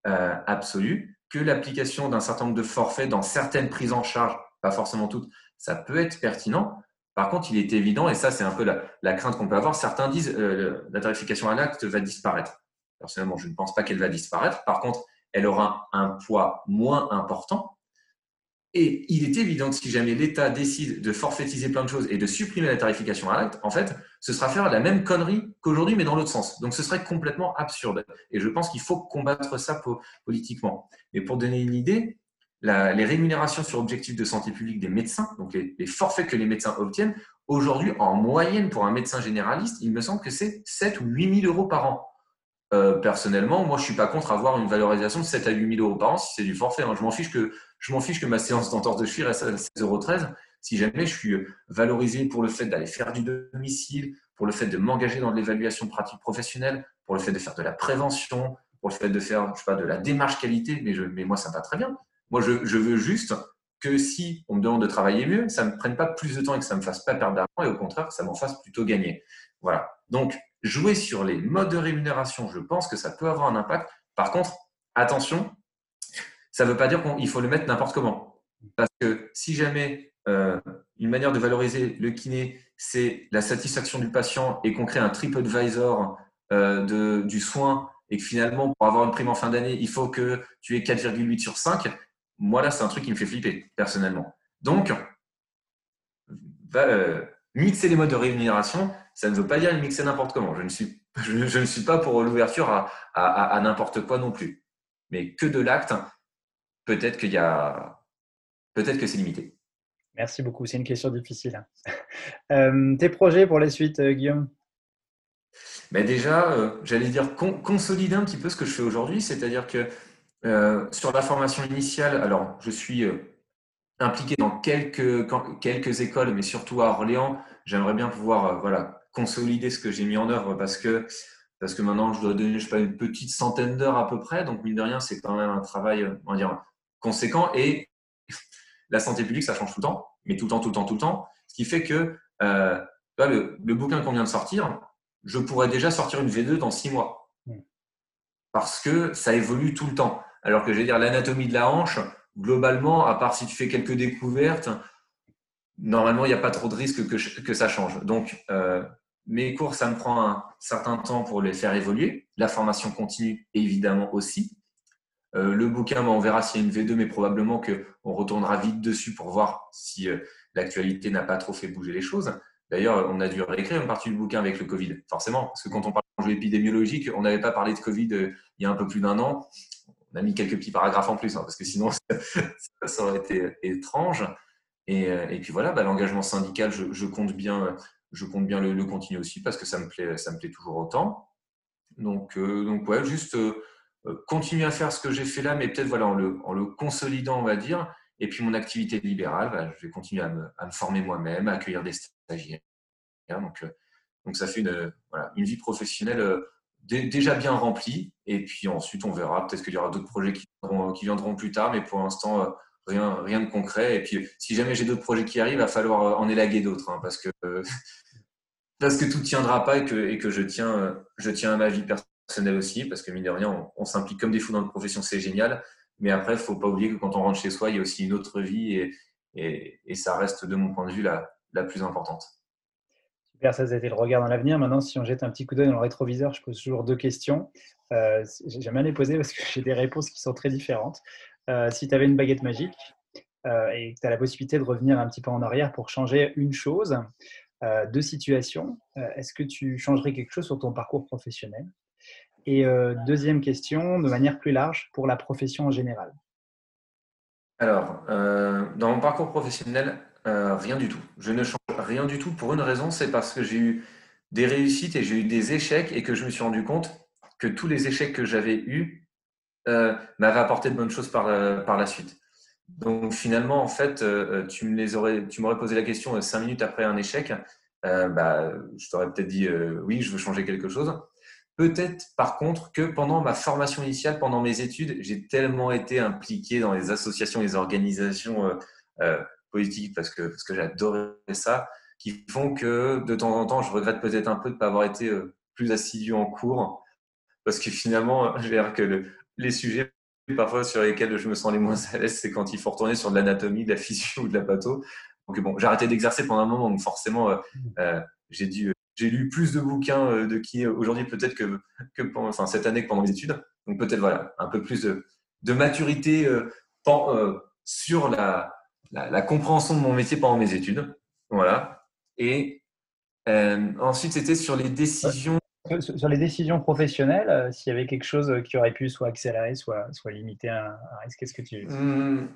euh, absolue, que l'application d'un certain nombre de forfaits dans certaines prises en charge pas forcément toutes, ça peut être pertinent. Par contre, il est évident, et ça c'est un peu la, crainte qu'on peut avoir, certains disent euh, la tarification à l'acte va disparaître. Personnellement, je ne pense pas qu'elle va disparaître. Par contre, elle aura un poids moins important. Et il est évident que si jamais l'État décide de forfaitiser plein de choses et de supprimer la tarification à l'acte, en fait, ce sera faire la même connerie qu'aujourd'hui, mais dans l'autre sens. Donc ce serait complètement absurde. Et je pense qu'il faut combattre ça politiquement. Et pour donner une idée, les rémunérations sur objectifs de santé publique des médecins, donc les, forfaits que les médecins obtiennent, aujourd'hui, en moyenne, pour un médecin généraliste, il me semble que c'est 7 ou 8 000 euros par an. Euh, personnellement, moi, je suis pas contre avoir une valorisation de 7 à 8 000 euros par an si c'est du forfait. Hein. Je m'en fiche que ma séance d'entorse de cheville reste à 16,13 euros. Si jamais je suis valorisé pour le fait d'aller faire du domicile, pour le fait de m'engager dans l'évaluation pratique professionnelle, pour le fait de faire de la prévention, pour le fait de faire, de la démarche qualité, mais, moi, ça va très bien. Moi, je, veux juste que si on me demande de travailler mieux, ça ne me prenne pas plus de temps et que ça ne me fasse pas perdre d'argent, et au contraire, ça m'en fasse plutôt gagner. Voilà. Donc, jouer sur les modes de rémunération, je pense que ça peut avoir un impact. Par contre, attention, ça ne veut pas dire qu'il faut le mettre n'importe comment. Parce que si jamais euh, une manière de valoriser le kiné, c'est la satisfaction du patient et qu'on crée un TripAdvisor euh, de, du soin et que finalement, pour avoir une prime en fin d'année, il faut que tu aies 4,8 sur 5, moi là, c'est un truc qui me fait flipper, personnellement. Donc, euh, mixer les modes de rémunération, ça ne veut pas dire les mixer n'importe comment. Je ne, suis, je, ne suis pas pour l'ouverture à, à, n'importe quoi non plus. Mais que de l'acte, peut-être qu'il y a, peut-être que c'est limité. Merci beaucoup. C'est une question difficile. Hein. Euh, tes projets pour la suite, euh, Guillaume? Mais déjà, euh, j'allais dire consolider un petit peu ce que je fais aujourd'hui, c'est-à-dire que sur la formation initiale, alors je suis impliqué dans quelques, quelques écoles, mais surtout à Orléans. J'aimerais bien pouvoir voilà, consolider ce que j'ai mis en œuvre parce que, parce que maintenant, je dois donner je une petite centaine d'heures à peu près. Donc, mine de rien, c'est quand même un travail on va dire, conséquent. Et la santé publique, ça change tout le temps, mais tout le temps, tout le temps, tout le temps. Ce qui fait que euh, le, le, bouquin qu'on vient de sortir, je pourrais déjà sortir une V2 dans six mois. Parce que ça évolue tout le temps. Alors que je vais dire, l'anatomie de la hanche, globalement, à part si tu fais quelques découvertes, normalement, il n'y a pas trop de risque que, ça change. Donc, euh, mes cours, ça me prend un certain temps pour les faire évoluer. La formation continue, évidemment, aussi. Euh, le bouquin, on verra s'il y a une V2, mais probablement qu'on retournera vite dessus pour voir si euh, l'actualité n'a pas trop fait bouger les choses. D'ailleurs, on a dû réécrire une partie du bouquin avec le Covid, forcément, parce que quand on parle d'enjeux épidémiologiques, on n'avait pas parlé de Covid il y a un peu plus d'un an on a mis quelques petits paragraphes en plus, hein, parce que sinon, ça, aurait été étrange. Et, euh, puis voilà, bah, l'engagement syndical, je, compte bien, le, continuer aussi, parce que ça me plaît, ça me plaît toujours autant. Donc, euh, juste euh, continuer à faire ce que j'ai fait là, mais peut-être voilà, en le, consolidant, on va dire. Et puis mon activité libérale, bah, je vais continuer à me, former moi-même, à accueillir des stagiaires. Donc, donc ça fait une vie professionnelle déjà bien rempli. Et puis ensuite, on verra. Peut-être qu'il y aura d'autres projets qui viendront, viendront, plus tard, mais pour l'instant, euh, rien, rien de concret. Et puis, si jamais j'ai d'autres projets qui arrivent, il va falloir euh, en élaguer d'autres, hein, parce que parce que tout tiendra pas et que, et que je tiens, euh, je tiens à ma vie personnelle aussi, parce que mine de rien, on, s'implique comme des fous dans notre profession, c'est génial. Mais après, faut pas oublier que quand on rentre chez soi, il y a aussi une autre vie et, et, et ça reste, de mon point de vue, la, la plus importante. Super, ça, été le regard dans l'avenir. Maintenant, si on jette un petit coup d'œil dans le rétroviseur, je pose toujours deux questions. Euh, J'aime bien les poser parce que j'ai des réponses qui sont très différentes. Euh, si tu avais une baguette magique euh, et que tu as la possibilité de revenir un petit peu en arrière pour changer une chose, deux situations, est-ce que tu changerais quelque chose sur ton parcours professionnel? Et deuxième question, de manière plus large, pour la profession en général. Alors, dans mon parcours professionnel, rien du tout. Je ne change rien du tout pour une raison, c'est parce que j'ai eu des réussites et j'ai eu des échecs et que je me suis rendu compte que tous les échecs que j'avais eus euh, m'avaient apporté de bonnes choses par, la, par la suite. Donc finalement, en fait, euh, tu me les aurais, tu m'aurais posé la question euh, cinq minutes après un échec, bah, je t'aurais peut-être dit oui, je veux changer quelque chose. Peut-être par contre que pendant ma formation initiale, pendant mes études, j'ai tellement été impliqué dans les associations, les organisations politique parce que, parce que j'adorais ça, qui font que de temps en temps, je regrette peut-être un peu de ne pas avoir été euh, plus assidu en cours, parce que finalement, je vais que les sujets parfois sur lesquels je me sens les moins à l'aise, c'est quand il faut retourner sur de l'anatomie, de la physio ou de la patho. Donc bon, j'ai arrêté d'exercer pendant un moment, donc forcément, euh, euh, j'ai dû j'ai lu plus de bouquins de qui aujourd'hui peut-être que, que pendant, enfin, cette année que pendant mes études. Donc peut-être voilà, un peu plus de, de maturité sur la, la, compréhension de mon métier pendant mes études. Voilà. Et ensuite, c'était sur les décisions. Sur les décisions professionnelles, s'il y avait quelque chose qui aurait pu soit accélérer, soit, soit limiter un, risque, qu'est-ce que tu. Mmh.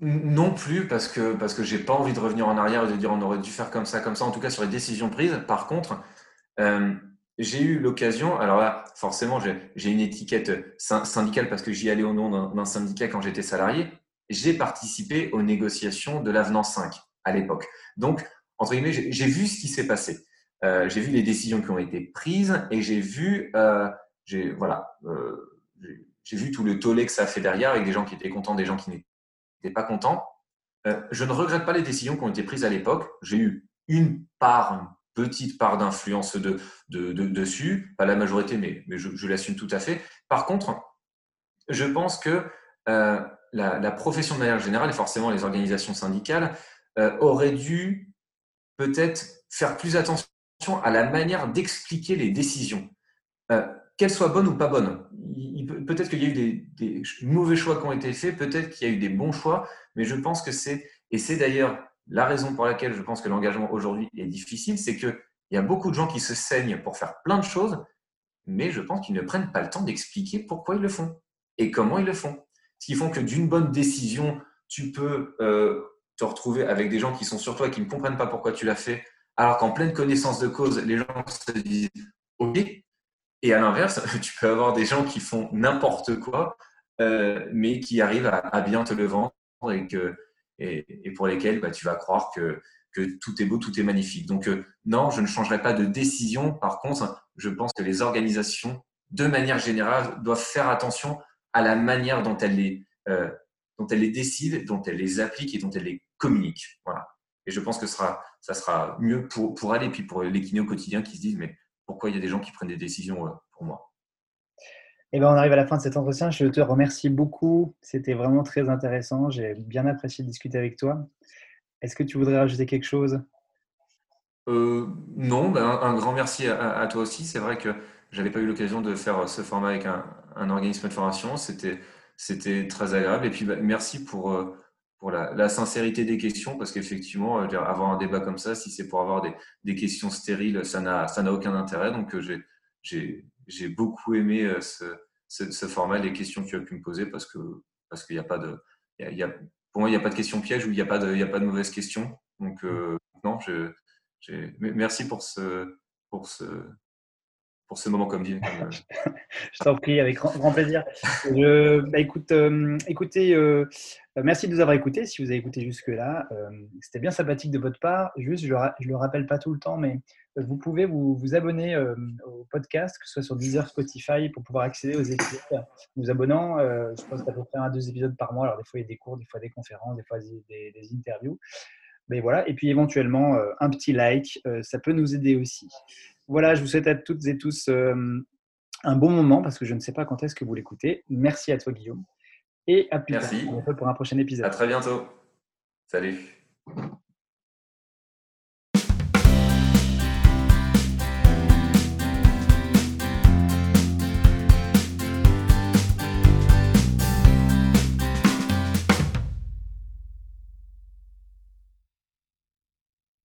Non plus, parce que, parce que j'ai pas envie de revenir en arrière et de dire on aurait dû faire comme ça, comme ça, en tout cas sur les décisions prises. Par contre, euh, j'ai eu l'occasion, alors là, forcément, j'ai une étiquette syndicale parce que j'y allais au nom d'un syndicat quand j'étais salarié. J'ai participé aux négociations de l'avenant 5 à l'époque. Donc, entre guillemets, j'ai vu ce qui s'est passé. Euh, j'ai vu les décisions qui ont été prises et j'ai vu, euh, voilà, euh, j'ai vu tout le tollé que ça a fait derrière avec des gens qui étaient contents, des gens qui n'étaient pas content. Euh, je ne regrette pas les décisions qui ont été prises à l'époque. J'ai eu une part, une petite part d'influence de, dessus, pas la majorité, mais, je, l'assume tout à fait. Par contre, je pense que euh, la, profession de manière générale, et forcément les organisations syndicales, euh, auraient dû peut-être faire plus attention à la manière d'expliquer les décisions qu'elles soient bonnes ou pas bonnes. Peut-être qu'il y a eu des, mauvais choix qui ont été faits, peut-être qu'il y a eu des bons choix, mais je pense que c'est, et c'est d'ailleurs la raison pour laquelle je pense que l'engagement aujourd'hui est difficile, c'est qu'il y a beaucoup de gens qui se saignent pour faire plein de choses, mais je pense qu'ils ne prennent pas le temps d'expliquer pourquoi ils le font et comment ils le font. Ce qui font que d'une bonne décision, tu peux euh, te retrouver avec des gens qui sont sur toi et qui ne comprennent pas pourquoi tu l'as fait, alors qu'en pleine connaissance de cause, les gens se disent OK, et à l'inverse, tu peux avoir des gens qui font n'importe quoi, euh, mais qui arrivent à, bien te le vendre et, que, et, pour lesquels bah, tu vas croire que, que tout est beau, tout est magnifique. Donc euh, non, je ne changerai pas de décision. Par contre, je pense que les organisations, de manière générale, doivent faire attention à la manière dont elles les, euh, dont elles les décident, dont elles les appliquent et dont elles les communiquent. Voilà. Et je pense que sera, ça sera mieux pour, pour aller, puis pour les kinés au quotidien qui se disent, mais pourquoi il y a des gens qui prennent des décisions euh, pour moi? Eh ben, on arrive à la fin de cet entretien. Je te remercie beaucoup. C'était vraiment très intéressant. J'ai bien apprécié de discuter avec toi. Est-ce que tu voudrais rajouter quelque chose? Euh, Non, ben, un, grand merci à, toi aussi. C'est vrai que je n'avais pas eu l'occasion de faire ce format avec un, organisme de formation. C'était très agréable. Et puis, ben, merci pour, euh, pour la, sincérité des questions, parce qu'effectivement, euh, avoir un débat comme ça, si c'est pour avoir des, questions stériles, ça n'a aucun intérêt. Donc, euh, j'ai beaucoup aimé euh, ce, format, les questions que tu as pu me poser, parce que parce qu'il n'y a pas de, y a, pour moi, il n'y a pas de questions pièges ou il n'y a pas de, il a pas de mauvaises questions. Donc, non, je, merci pour ce, pour ce, pour ce moment je t'en prie, avec grand, plaisir. Bah, écoute, euh, écoutez, euh, merci de nous avoir écoutés. Si vous avez écouté jusque-là, euh, c'était bien sympathique de votre part. Juste, je ne le rappelle pas tout le temps, mais vous pouvez vous, vous abonner au podcast, que ce soit sur Deezer, Spotify, pour pouvoir accéder aux épisodes. Vous abonnant, je pense qu'à peu près un deux épisodes par mois. Alors, des fois, il y a des cours, des fois des conférences, des fois des, des interviews. Mais voilà, et puis éventuellement, un petit like, ça peut nous aider aussi. Voilà, je vous souhaite à toutes et tous euh, un bon moment parce que je ne sais pas quand est-ce que vous l'écoutez. Merci à toi, Guillaume. Et à plus Merci. tard pour un prochain épisode. À très bientôt. Salut.